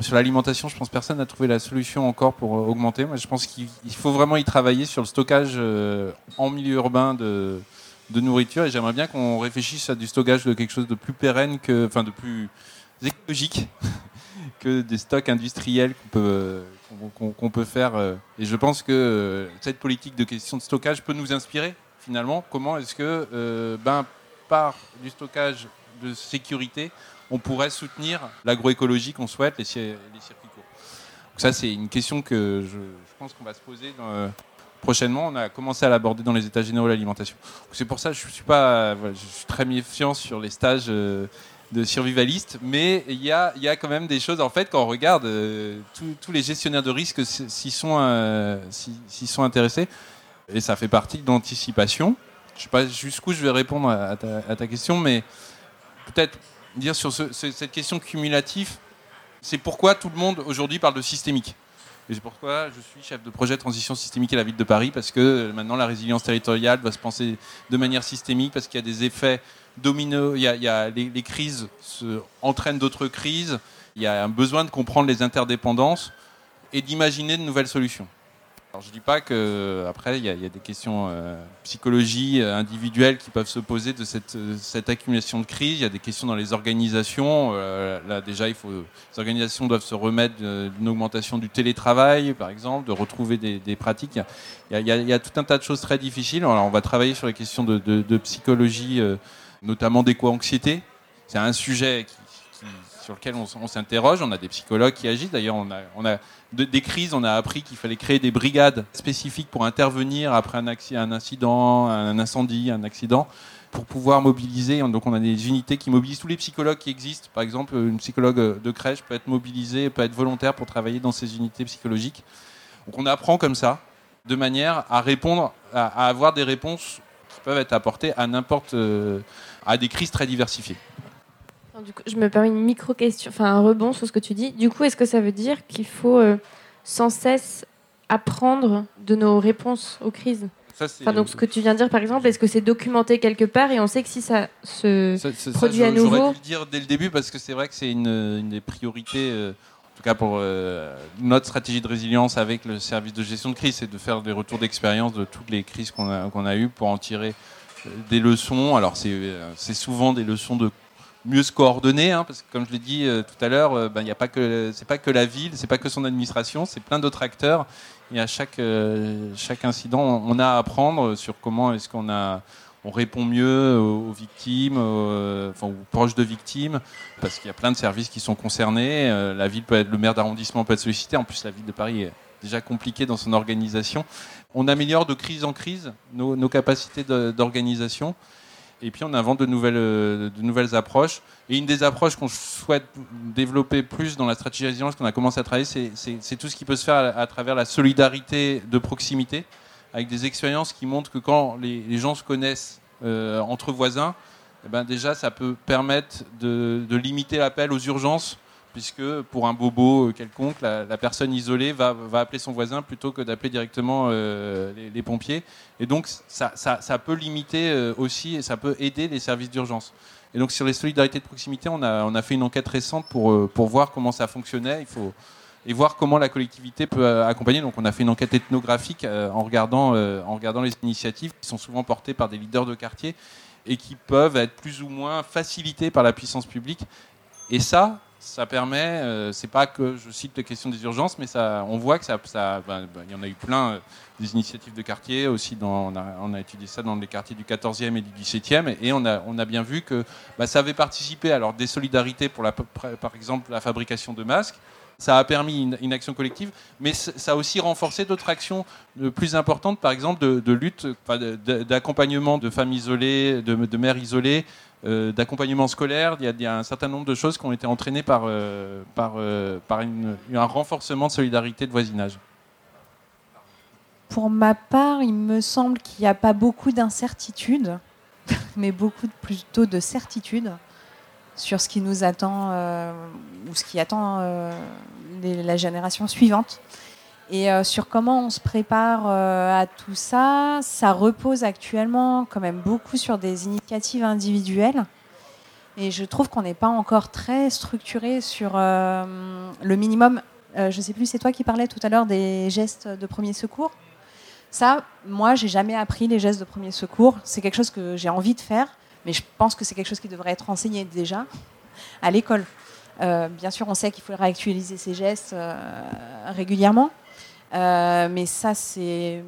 sur l'alimentation, je pense que personne n'a trouvé la solution encore pour euh, augmenter. Moi, je pense qu'il faut vraiment y travailler sur le stockage euh, en milieu urbain de, de nourriture. Et j'aimerais bien qu'on réfléchisse à du stockage de quelque chose de plus pérenne, que, enfin de plus écologique <laughs> que des stocks industriels qu'on peut, peut faire. euh. Et je pense que euh, cette politique de question de stockage peut nous inspirer finalement. Comment est-ce que, euh, ben, par du stockage de sécurité, on pourrait soutenir l'agroécologie qu'on souhaite, les, les circuits courts? Donc ça, c'est une question que je, je pense qu'on va se poser dans, euh, prochainement. On a commencé à l'aborder dans les états généraux de l'alimentation. C'est pour ça que je suis pas, voilà, je suis très méfiant sur les stages euh, de survivalistes, mais il y a, y a quand même des choses. En fait, quand on regarde, euh, tous- les gestionnaires de risques s- s'y sont, euh, sont intéressés, et ça fait partie de l'anticipation. Je ne sais pas jusqu'où je vais répondre à ta, question, mais peut-être dire sur ce- ce- cette question cumulative, c'est pourquoi tout le monde aujourd'hui parle de systémique? C'est pourquoi je suis chef de projet transition systémique à la ville de Paris, parce que euh, maintenant la résilience territoriale doit se penser de manière systémique, parce qu'il y a des effets dominos, les, crises se, entraînent d'autres crises, il y a un besoin de comprendre les interdépendances et d'imaginer de nouvelles solutions. Je ne dis pas que après il y, a- des questions euh, psychologie euh, individuelles qui peuvent se poser de cette, euh, accumulation de crises. Il y a des questions dans les organisations. Euh, là déjà, il faut, les organisations doivent se remettre d'une augmentation du télétravail, par exemple, de retrouver des, pratiques. Il y, a, tout un tas de choses très difficiles. Alors, on va travailler sur les questions de, psychologie, euh, notamment d'éco-anxiété. C'est un sujet qui- sur lequel on, s'interroge. On a des psychologues qui agissent. D'ailleurs, on a, des crises, on a appris qu'il fallait créer des brigades spécifiques pour intervenir après un, un incident, un incendie, un accident, pour pouvoir mobiliser. Donc, on a des unités qui mobilisent tous les psychologues qui existent. Par exemple, une psychologue de crèche peut être mobilisée, peut être volontaire pour travailler dans ces unités psychologiques. Donc, on apprend comme ça, de manière à répondre, à avoir des réponses qui peuvent être apportées à n'importe, euh, à des crises très diversifiées. Alors, du coup, je me permets une micro-question, enfin un rebond sur ce que tu dis. Du coup, est-ce que ça veut dire qu'il faut euh, sans cesse apprendre de nos réponses aux crises? Ça, c'est- Enfin, donc ce que tu viens de dire, par exemple, est-ce que c'est documenté quelque part et on sait que si ça se Ça- ça- produit à je- J'aurais nouveau dû le dire dès le début parce que c'est vrai que c'est une, une des priorités, euh, en tout cas pour euh, notre stratégie de résilience avec le service de gestion de crise, c'est de faire des retours d'expérience de toutes les crises qu'on a, qu'on a eues pour en tirer des leçons. Alors c'est c'est souvent des leçons de mieux se coordonner, hein, parce que comme je l'ai dit euh, tout à l'heure, euh, ben, a pas que la ville, c'est pas que son administration, c'est plein d'autres acteurs. Et à chaque euh, chaque incident, on a à apprendre sur comment est-ce qu'on a on répond mieux aux, victimes, aux, enfin, aux proches de victimes, parce qu'il y a plein de services qui sont concernés. Euh, la ville peut être, le maire d'arrondissement peut être sollicité. En plus, la ville de Paris est déjà compliquée dans son organisation. On améliore de crise en crise nos, capacités d'organisation. Et puis on invente de nouvelles, euh, de nouvelles approches. Et une des approches qu'on souhaite développer plus dans la stratégie résilience qu'on a commencé à travailler, c'est- tout ce qui peut se faire à, travers la solidarité de proximité, avec des expériences qui montrent que quand les, gens se connaissent euh, entre voisins, eh ben déjà ça peut permettre de limiter l'appel aux urgences, puisque pour un bobo euh, quelconque, la, personne isolée va, va appeler son voisin plutôt que d'appeler directement euh, les, pompiers. Et donc ça, ça- peut limiter euh, aussi, et ça peut aider les services d'urgence. Et donc sur les solidarités de proximité, on a, on a fait une enquête récente pour, pour voir comment ça fonctionnait. Il faut, et voir comment la collectivité peut accompagner. Donc on a fait une enquête ethnographique en, regardant, en regardant les initiatives qui sont souvent portées par des leaders de quartier et qui peuvent être plus ou moins facilitées par la puissance publique. Et ça, ça permet, euh, c'est pas que je cite la question des urgences, mais ça, on voit que ça, ben, il y en a eu plein euh, des initiatives de quartier aussi. Dans, on, a, étudié ça dans les quartiers du 14e et du 17e, et on a, bien vu que bah, ça avait participé alors des solidarités pour par exemple la fabrication de masques. Ça a permis une, action collective, mais ça a aussi renforcé d'autres actions euh, plus importantes, par exemple de, lutte, d'accompagnement de femmes isolées, de, mères isolées, euh, d'accompagnement scolaire. Il y, a, un certain nombre de choses qui ont été entraînées par, euh, un renforcement de solidarité de voisinage. Pour ma part, il me semble qu'il n'y a pas beaucoup d'incertitudes, <laughs> mais beaucoup plutôt de certitudes sur ce qui nous attend euh, ou ce qui attend euh, la génération suivante. Et euh, sur comment on se prépare à tout ça, ça repose actuellement quand même beaucoup sur des initiatives individuelles. Et je trouve qu'on n'est pas encore très structuré sur le minimum. je ne sais plus, c'est toi qui parlais tout à l'heure des gestes de premier secours. Ça, moi, j'ai jamais appris les gestes de premier secours. C'est quelque chose que j'ai envie de faire, mais je pense que c'est quelque chose qui devrait être enseigné déjà à l'école. Euh, bien sûr, on sait qu'il faut réactualiser ces gestes euh, régulièrement, euh, mais ça, c'est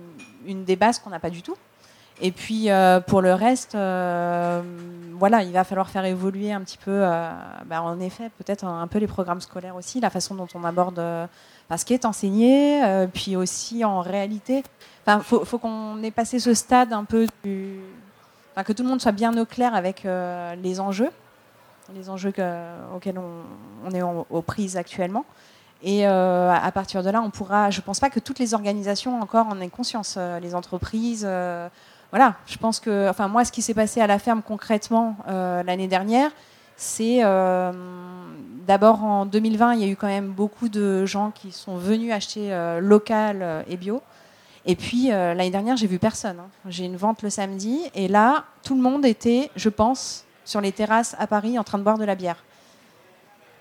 une des bases qu'on n'a pas du tout. Et puis, pour le reste, voilà, il va falloir faire évoluer un petit peu, bah, en effet, peut-être un, peu les programmes scolaires aussi, la façon dont on aborde ce qui est enseigné, puis aussi en réalité. Il faut, faut qu'on ait passé ce stade un peu du, que tout le monde soit bien au clair avec les enjeux les enjeux auxquels on, est aux prises actuellement. Et euh, à partir de là, on pourra. Je ne pense pas que toutes les organisations encore en aient conscience. Euh, les entreprises, euh, voilà. Je pense que, enfin, moi, ce qui s'est passé à la ferme concrètement l'année dernière, c'est d'abord en 2020, il y a eu quand même beaucoup de gens qui sont venus acheter local et bio. Et puis l'année dernière, j'ai vu personne. Hein. J'ai une vente le samedi, et là, tout le monde était, je pense, sur les terrasses à Paris en train de boire de la bière.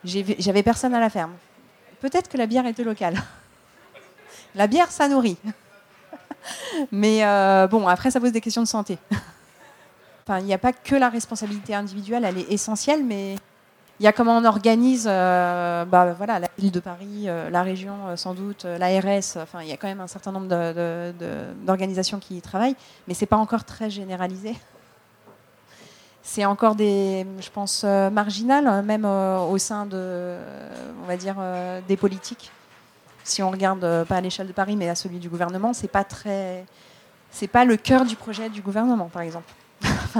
J'avais personne à la ferme. Peut-être que la bière était locale. <laughs> La bière, ça nourrit. <laughs> Mais euh, bon, après, ça pose des questions de santé. <laughs> Enfin, il n'y a pas que la responsabilité individuelle, elle est essentielle, mais il y a comment on organise euh, bah, voilà, la ville de Paris, euh, la région sans doute, l'ARS, enfin, il y a quand même un certain nombre d'organisations qui y travaillent, mais ce n'est pas encore très généralisé c'est encore des, je pense, euh, marginal, hein, même euh, au sein de, on va dire, euh, des politiques. Si on regarde pas à l'échelle de Paris, mais à celui du gouvernement, c'est pas très, c'est pas le cœur du projet du gouvernement, par exemple. <laughs>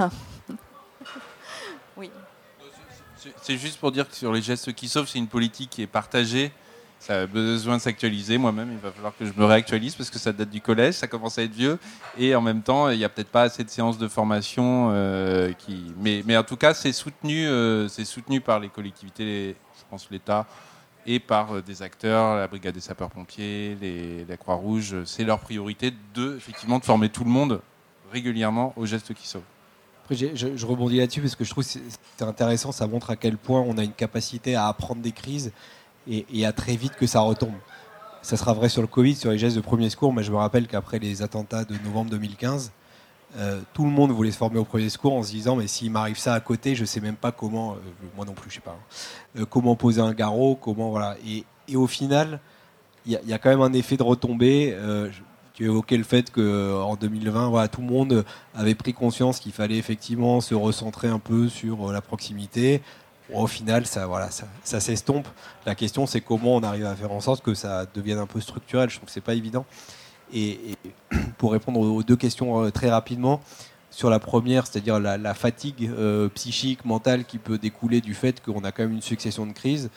oui. C'est juste pour dire que sur les gestes qui sauvent, c'est une politique qui est partagée ça a besoin de s'actualiser. Moi-même, il va falloir que je me réactualise parce que ça date du collège, ça commence à être vieux. Et en même temps, il n'y a peut-être pas assez de séances de formation. Euh, qui... mais, en tout cas, c'est soutenu, euh, soutenu par les collectivités, je pense l'État, et par euh, des acteurs, la brigade des sapeurs-pompiers, la Croix-Rouge. C'est leur priorité de, effectivement, de former tout le monde régulièrement aux gestes qui sauvent. Après, je, rebondis là-dessus parce que je trouve que c'est intéressant, ça montre à quel point on a une capacité à apprendre des crises et, à très vite que ça retombe. Ça sera vrai sur le Covid, sur les gestes de premier secours. Mais je me rappelle qu'après les attentats de novembre 2015, euh, tout le monde voulait se former au premier secours en se disant mais s'il m'arrive ça à côté, je sais même pas comment, euh, moi non plus, je sais pas, hein, euh, comment poser un garrot, comment voilà. Et, au final, il y, a quand même un effet de retombée. Tu évoquais le fait qu'en 2020, voilà, tout le monde avait pris conscience qu'il fallait effectivement se recentrer un peu sur la proximité au final, ça, voilà, ça, s'estompe. La question, c'est comment on arrive à faire en sorte que ça devienne un peu structurel. Je trouve que c'est pas évident. Et, <clears throat> pour répondre aux deux questions euh, très rapidement, sur la première, c'est-à-dire la, fatigue euh, psychique, mentale qui peut découler du fait qu'on a quand même une succession de crises,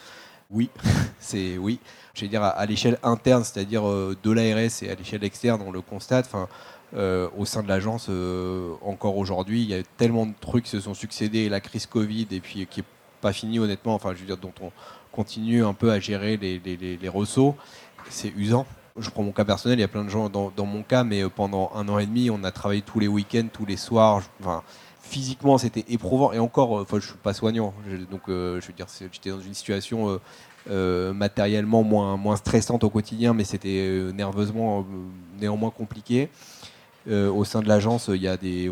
oui, <laughs> c'est oui. Je vais dire à, l'échelle interne, c'est-à-dire euh, de l'ARS et à l'échelle externe, on le constate. Enfin, au sein de l'agence, encore aujourd'hui, il y a tellement de trucs qui se sont succédés, la crise Covid et puis qui est pas fini honnêtement, enfin je veux dire dont on continue un peu à gérer les, les, c'est usant. Je prends mon cas personnel, il y a plein de gens dans, mon cas, mais euh, pendant un an et demi, on a travaillé tous les week-ends, tous les soirs. Enfin, physiquement, c'était éprouvant. Et encore, euh, enfin, je suis pas soignant, donc euh, je veux dire, j'étais dans une situation matériellement moins, stressante au quotidien, mais c'était nerveusement néanmoins compliqué. Euh, au sein de l'agence, il y a des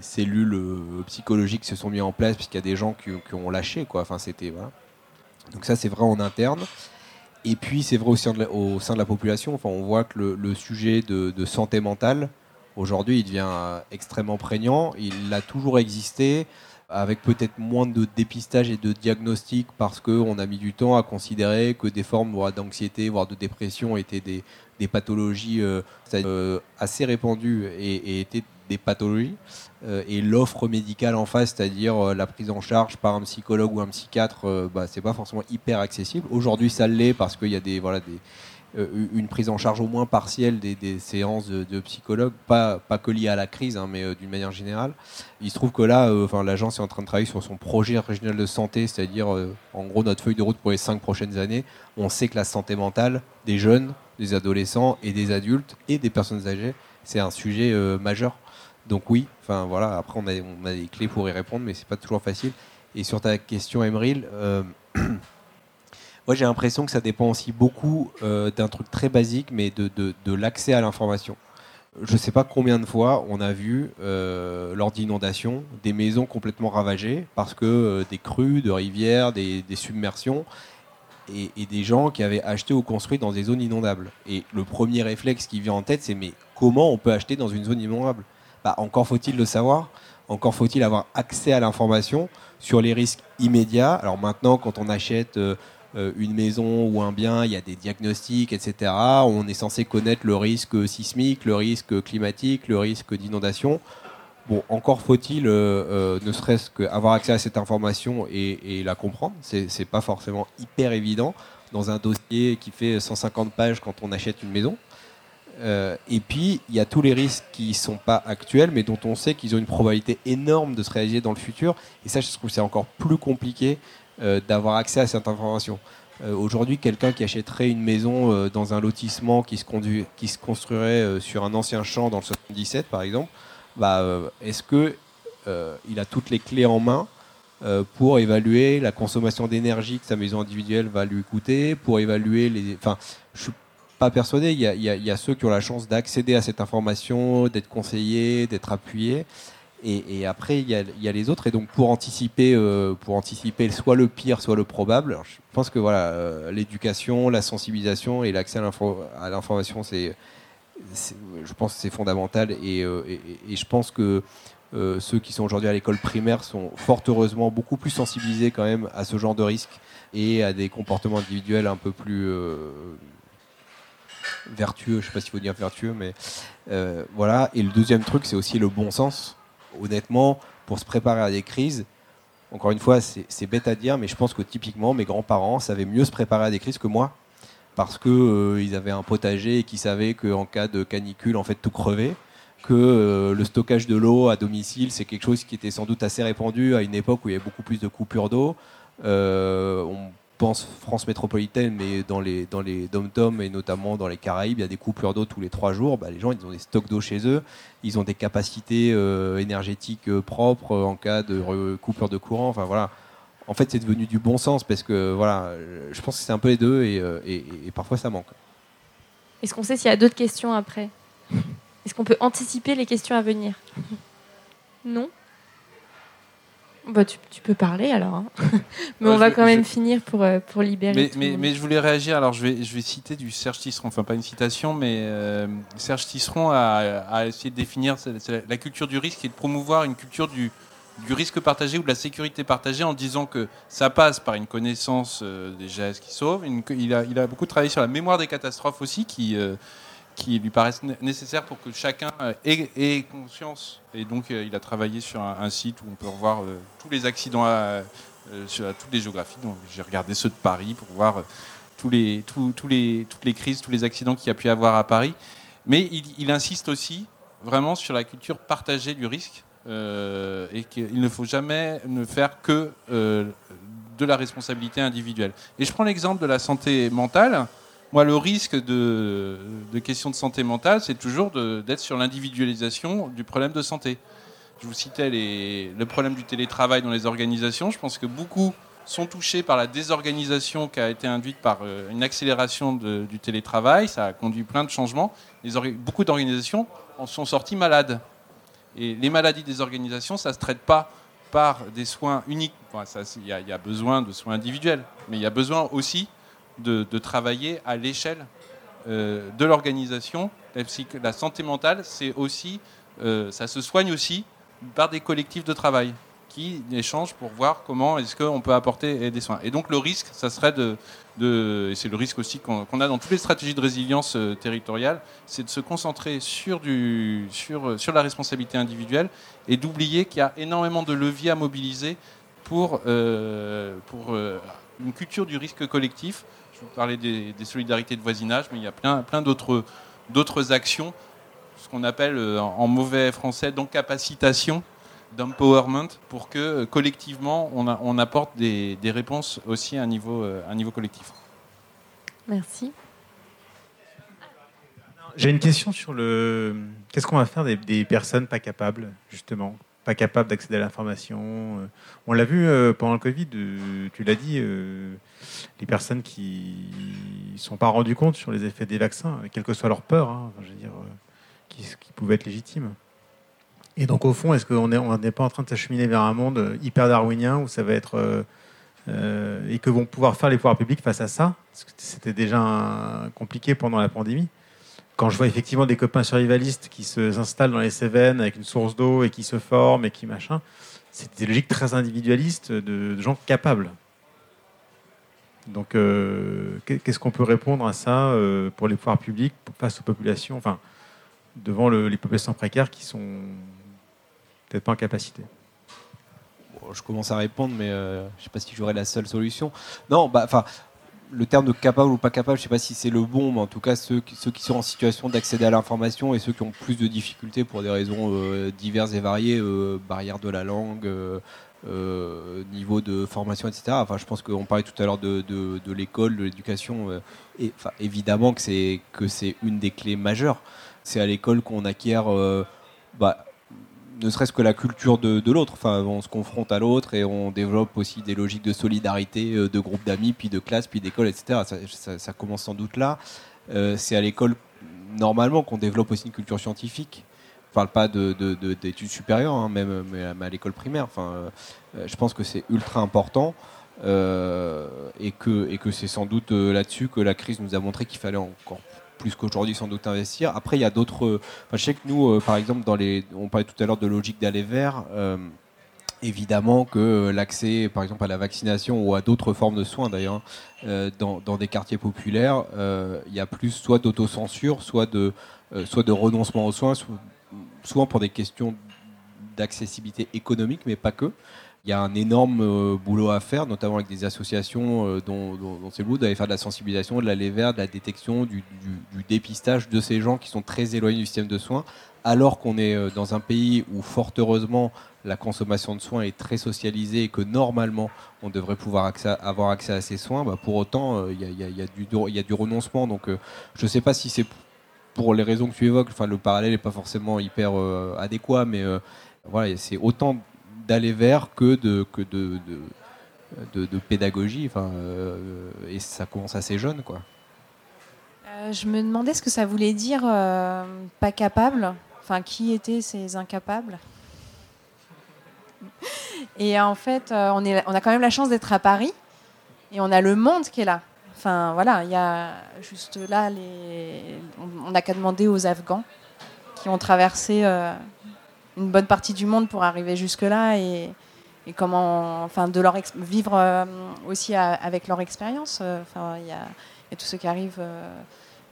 cellules euh, psychologiques qui se sont mises en place puisqu'il y a des gens qui, ont lâché quoi. Enfin, c'était. Donc ça, c'est vrai en interne. Et puis c'est vrai au sein, de la, au sein de la population. Enfin, on voit que le, sujet de, santé mentale aujourd'hui, il devient euh, extrêmement prégnant. Il a toujours existé avec peut-être moins de dépistage et de diagnostic parce qu'on a mis du temps à considérer que des formes d'anxiété, voire de dépression étaient des, pathologies euh, euh, assez répandues et, étaient des pathologies. Et l'offre médicale en face, c'est-à-dire la prise en charge par un psychologue ou un psychiatre, bah, c'est pas forcément hyper accessible. Aujourd'hui, ça l'est parce qu'il y a des, voilà, des, une prise en charge au moins partielle des, séances de, psychologues, pas, pas que liées à la crise, hein, mais euh, d'une manière générale. Il se trouve que là, euh, l'agence est en train de travailler sur son projet régional de santé, c'est-à-dire en gros notre feuille de route pour les cinq prochaines années. On sait que la santé mentale des jeunes, des adolescents et des adultes et des personnes âgées, c'est un sujet majeur. Donc oui, enfin voilà, après on a, on des clés pour y répondre, mais c'est pas toujours facile. Et sur ta question, Emeril, euh, <clears throat> moi j'ai l'impression que ça dépend aussi beaucoup euh, d'un truc très basique, mais de, de- l'accès à l'information. Je ne sais pas combien de fois on a vu, euh, lors d'inondations, des maisons complètement ravagées parce que euh, des crues, de rivières, des, des submersions, et, des gens qui avaient acheté ou construit dans des zones inondables. Et le premier réflexe qui vient en tête, c'est mais comment on peut acheter dans une zone inondable? Bah, Encore faut-il le savoir, encore faut-il avoir accès à l'information sur les risques immédiats. Alors maintenant, quand on achète une maison ou un bien, il y a des diagnostics, etc. On est censé connaître le risque sismique, le risque climatique, le risque d'inondation. Bon, encore faut-il, euh, euh, ne serait-ce qu'avoir accès à cette information et, la comprendre. C'est pas forcément hyper évident dans un dossier qui fait 150 pages quand on achète une maison. Euh, et puis, il y a tous les risques qui ne sont pas actuels, mais dont on sait qu'ils ont une probabilité énorme de se réaliser dans le futur. Et ça, je trouve que c'est encore plus compliqué euh, d'avoir accès à cette information. Euh, Aujourd'hui, quelqu'un qui achèterait une maison euh, dans un lotissement qui se, construirait euh, sur un ancien champ dans le 77, par exemple, bah, euh, est-ce que euh, il a toutes les clés en main euh, pour évaluer la consommation d'énergie que sa maison individuelle va lui coûter, pour évaluer les. Enfin, je suis pas persuadé. Il y a, il y a- il y a ceux qui ont la chance d'accéder à cette information, d'être conseillés, d'être appuyés. Et, après, il y, a, les autres. Et donc, pour anticiper, euh, pour anticiper soit le pire, soit le probable, je pense que voilà, euh, l'éducation, la sensibilisation et l'accès à l'info- à l'information, c'est, je pense que c'est fondamental. Et, euh, je pense que ceux qui sont aujourd'hui à l'école primaire sont fort heureusement beaucoup plus sensibilisés quand même à ce genre de risques et à des comportements individuels un peu plus vertueux. Je ne sais pas s'il faut dire vertueux, mais voilà. Et le deuxième truc, c'est aussi le bon sens. Honnêtement, pour se préparer à des crises, encore une fois, c'est bête à dire, mais je pense que typiquement, mes grands-parents savaient mieux se préparer à des crises que moi. Parce que euh, avaient un potager et qu'ils savaient qu'en cas de canicule, en fait, tout crevait. Que euh, le stockage de l'eau à domicile, c'est quelque chose qui était sans doute assez répandu à une époque où il y avait beaucoup plus de coupures d'eau. Euh, pense France métropolitaine, mais dans les, dans les dom-toms et notamment dans les Caraïbes, il y a des coupures d'eau tous les trois jours. Bah, les gens, ils ont des stocks d'eau chez eux. Ils ont des capacités euh, énergétiques euh, propres euh, en cas de re- coupure de courant. Enfin voilà. En fait, c'est devenu du bon sens parce que voilà, je pense que c'est un peu les deux et parfois ça manque. Est-ce qu'on sait s'il y a d'autres questions après? Est-ce qu'on peut anticiper les questions à venir? Non? Bah, tu, tu peux parler alors. hein. <laughs> Mais Ouais, on va quand même je- finir pour, euh, pour libérer. Mais, tout le mais, monde. mais je voulais réagir. Alors, je vais, je vais citer du Serge Tisseron. Enfin, pas une citation, mais euh, Serge Tisseron a, a essayé de définir la culture du risque et de promouvoir une culture du, du risque partagé ou de la sécurité partagée en disant que ça passe par une connaissance euh, des gestes qui sauvent. Une- il, a, il a beaucoup travaillé sur la mémoire des catastrophes aussi, qui, euh, qui lui paraissent né- nécessaires pour que chacun euh, ait, conscience. Et donc, euh, il a travaillé sur un, site où on peut revoir euh, tous les accidents à, sur toutes les géographies. Donc, j'ai regardé ceux de Paris pour voir tous les, tous les, toutes les crises, tous les accidents qu'il y a pu avoir à Paris. Mais il, insiste aussi vraiment sur la culture partagée du risque et qu'il ne faut jamais ne faire que de la responsabilité individuelle. Et je prends l'exemple de la santé mentale. Moi, le risque de, questions de santé mentale, c'est toujours d'être sur l'individualisation du problème de santé. Je vous citais le problème du télétravail dans les organisations. Je pense que beaucoup sont touchés par la désorganisation qui a été induite par euh, une accélération du télétravail. Ça a conduit plein de changements. Beaucoup d'organisations en sont sorties malades. Et les maladies des organisations, ça ne se traite pas par des soins uniques. Il y a besoin de soins individuels, mais il y a besoin aussi de, travailler à l'échelle euh, de l'organisation. La, la santé mentale, c'est aussi, euh, ça se soigne aussi par des collectifs de travail qui échangent pour voir comment est-ce qu'on peut apporter des soins. Et donc le risque, ça serait de, et c'est le risque aussi qu'on a dans toutes les stratégies de résilience euh, territoriale, c'est de se concentrer sur, du, sur, sur la responsabilité individuelle et d'oublier qu'il y a énormément de leviers à mobiliser pour, pour une culture du risque collectif. Je vous parlais des, des solidarités de voisinage, mais il y a plein, plein d'autres d'autres actions, ce qu'on appelle euh, en mauvais français d'encapacitation, d'empowerment, pour que euh, collectivement on, a- on apporte des, des réponses aussi à un niveau, euh, à un niveau collectif. Merci. J'ai une question sur le. Qu'est-ce qu'on va faire des, des personnes pas capables, justement pas capables d'accéder à l'information. On l'a vu pendant le Covid, tu l'as dit, les personnes qui ne sont pas rendues compte sur les effets des vaccins, quelle que soit leur peur, hein, je veux dire, qui, qui pouvaient être légitimes. Et donc, au fond, est-ce qu'on n'est on pas en train de s'acheminer vers un monde hyper darwinien où ça va être. et que vont pouvoir faire les pouvoirs publics face à ça? Parce que c'était déjà compliqué pendant la pandémie quand je vois effectivement des copains survivalistes qui s'installent dans les Cévennes avec une source d'eau et qui se forment et qui machin, c'est des logiques très individualistes de, gens capables. Donc, euh, qu'est-ce qu'on peut répondre à ça euh, pour les pouvoirs publics face aux populations, enfin, devant les populations précaires qui sont peut-être pas en capacité? Je commence à répondre, mais euh, je ne sais pas si j'aurai la seule solution. Non, bah, le terme de capable ou pas capable, je ne sais pas si c'est le bon, mais en tout cas ceux, ceux qui sont en situation d'accéder à l'information et ceux qui ont plus de difficultés pour des raisons diverses et variées, barrière de la langue, euh, niveau de formation, etc. Enfin, je pense qu'on parlait tout à l'heure de, l'école, de l'éducation. enfin, évidemment que c'est que c'est une des clés majeures. C'est à l'école qu'on acquiert bah, ne serait-ce que la culture de, l'autre. Enfin, on se confronte à l'autre et on développe aussi des logiques de solidarité, euh, de groupe d'amis, puis de classe, puis d'école, etc. Ça, commence sans doute là. Euh, c'est à l'école, normalement, qu'on développe aussi une culture scientifique. Je parle pas d'études supérieures, hein, même mais à, l'école primaire. Enfin, euh, je pense que c'est ultra important. et que, et que c'est sans doute là-dessus que la crise nous a montré qu'il fallait encore plus qu'aujourd'hui sans doute investir. Après, il y a d'autres. je sais que nous, euh, par exemple, dans les, on parlait tout à l'heure de logique d'aller vers. Euh, évidemment que l'accès, par exemple, à la vaccination ou à d'autres formes de soins, d'ailleurs, euh, dans, des quartiers populaires, il y a plus soit d'autocensure, soit de, soit de renoncement aux soins, souvent pour des questions d'accessibilité économique, mais pas que. Il y a un énorme euh, boulot à faire, notamment avec des associations euh, dont, c'est le d'aller faire de la sensibilisation, de la verte, de la détection, du, dépistage de ces gens qui sont très éloignés du système de soins, alors qu'on est euh, dans un pays où, fort heureusement, la consommation de soins est très socialisée et que normalement on devrait pouvoir avoir accès à ces soins, bah, pour autant il y, a, du renoncement. Donc je ne sais pas si c'est pour les raisons que tu évoques, enfin, le parallèle n'est pas forcément hyper adéquat, mais voilà, c'est autant d'aller vers que de, pédagogie. Enfin, euh, et ça commence assez jeune. Quoi. Euh, je me demandais ce que ça voulait dire euh, pas capable. Enfin, qui étaient ces incapables? Et en fait, on a quand même la chance d'être à Paris et on a le monde qui est là. Enfin, voilà, il y a juste là, on n'a qu'à demander aux Afghans qui ont traversé une bonne partie du monde pour arriver jusque-là et, comment, enfin, de leur vivre euh, aussi avec leur expérience. Euh, enfin, il y, a tous ceux qui arrivent euh,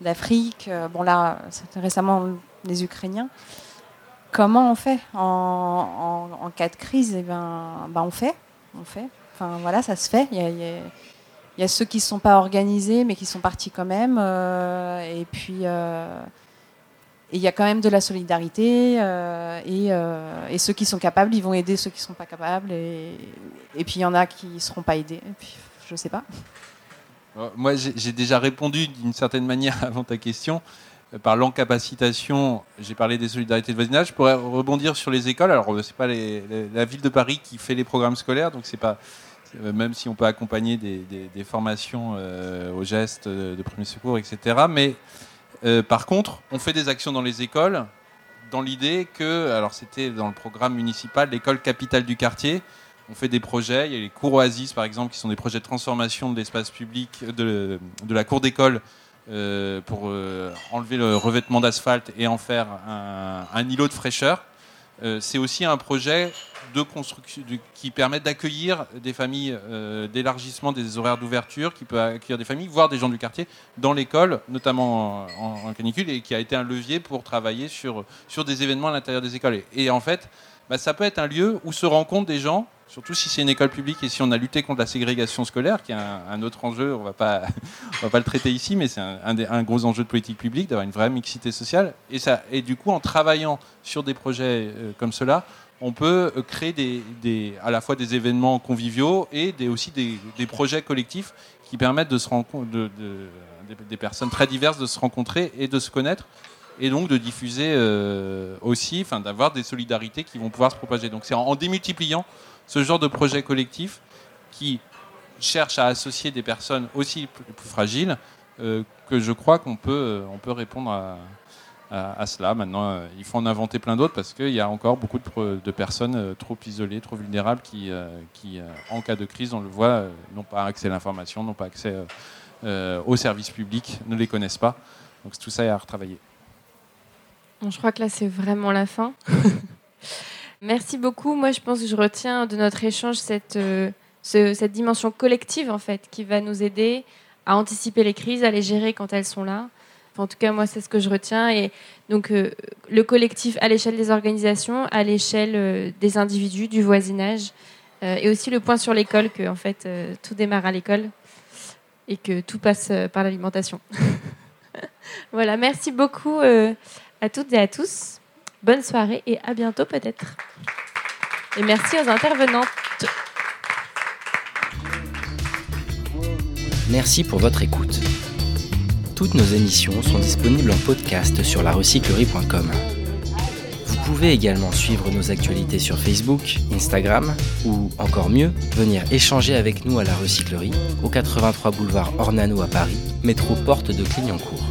d'Afrique. bon, là, récemment les Ukrainiens. Comment on fait en, cas de crise? Eh ben, ben, on fait, on fait. Enfin, voilà, ça se fait. Ceux qui ne sont pas organisés, mais qui sont partis quand même. et puis, et il y a quand même de la solidarité. Euh, euh, et, ceux qui sont capables, ils vont aider ceux qui ne sont pas capables. Et, puis il y en a qui ne seront pas aidés. Et puis, je ne sais pas. Euh, moi, j'ai déjà répondu d'une certaine manière <laughs> avant ta question. Par l'encapacitation, j'ai parlé des solidarités de voisinage. Je pourrais rebondir sur les écoles. Alors, ce n'est pas la ville de Paris qui fait les programmes scolaires, donc c'est pas même si on peut accompagner des, formations aux gestes de premier secours, etc. Mais euh, par contre, on fait des actions dans les écoles dans l'idée que, alors c'était dans le programme municipal, l'école capitale du quartier, on fait des projets, il y a les cours oasis par exemple, qui sont des projets de transformation de l'espace public, de, la cour d'école, euh, pour euh, enlever le revêtement d'asphalte et en faire un îlot de fraîcheur. Euh, c'est aussi un projet de construction qui permet d'accueillir des familles, euh, d'élargissement des horaires d'ouverture, qui peut accueillir des familles, voire des gens du quartier dans l'école, notamment en, canicule, et qui a été un levier pour travailler sur, sur des événements à l'intérieur des écoles. Et, en fait, bah, ça peut être un lieu où se rencontrent des gens surtout si c'est une école publique et si on a lutté contre la ségrégation scolaire, qui est un, autre enjeu, on <laughs> ne va pas le traiter ici, mais c'est un, gros enjeu de politique publique, d'avoir une vraie mixité sociale. Et, ça, et du coup, en travaillant sur des projets euh, comme cela, on peut euh, créer des, à la fois des événements conviviaux et aussi des, projets collectifs qui permettent de se de, des personnes très diverses de se rencontrer et de se connaître et donc de diffuser euh, aussi, enfin d'avoir des solidarités qui vont pouvoir se propager. Donc c'est en, démultipliant ce genre de projet collectif qui cherche à associer des personnes aussi plus, plus fragiles euh, que je crois qu'on peut, euh, on peut répondre à, cela. Maintenant, il faut en inventer plein d'autres parce qu'il y a encore beaucoup de, personnes trop isolées, trop vulnérables qui, qui en cas de crise, on le voit, n'ont pas accès à l'information, n'ont pas accès aux services publics, ne les connaissent pas. Donc tout ça est à retravailler. Bon, je crois que là, c'est vraiment la fin. <laughs> Merci beaucoup. Moi, je pense que je retiens de notre échange cette, euh, ce- cette dimension collective, en fait, qui va nous aider à anticiper les crises, à les gérer quand elles sont là. Enfin, en tout cas, moi, c'est ce que je retiens. Et donc, euh, le collectif à l'échelle des organisations, à l'échelle euh, des individus, du voisinage, et aussi le point sur l'école, que en fait, tout démarre à l'école et que tout passe par l'alimentation. <laughs> voilà, merci beaucoup à toutes et à tous. Bonne soirée et à bientôt peut-être. Et merci aux intervenantes. Merci pour votre écoute. Toutes nos émissions sont disponibles en podcast sur larecyclerie.com. Vous pouvez également suivre nos actualités sur Facebook, Instagram ou, encore mieux, venir échanger avec nous à la recyclerie au 83 boulevard Ornano à Paris, métro porte de Clignancourt.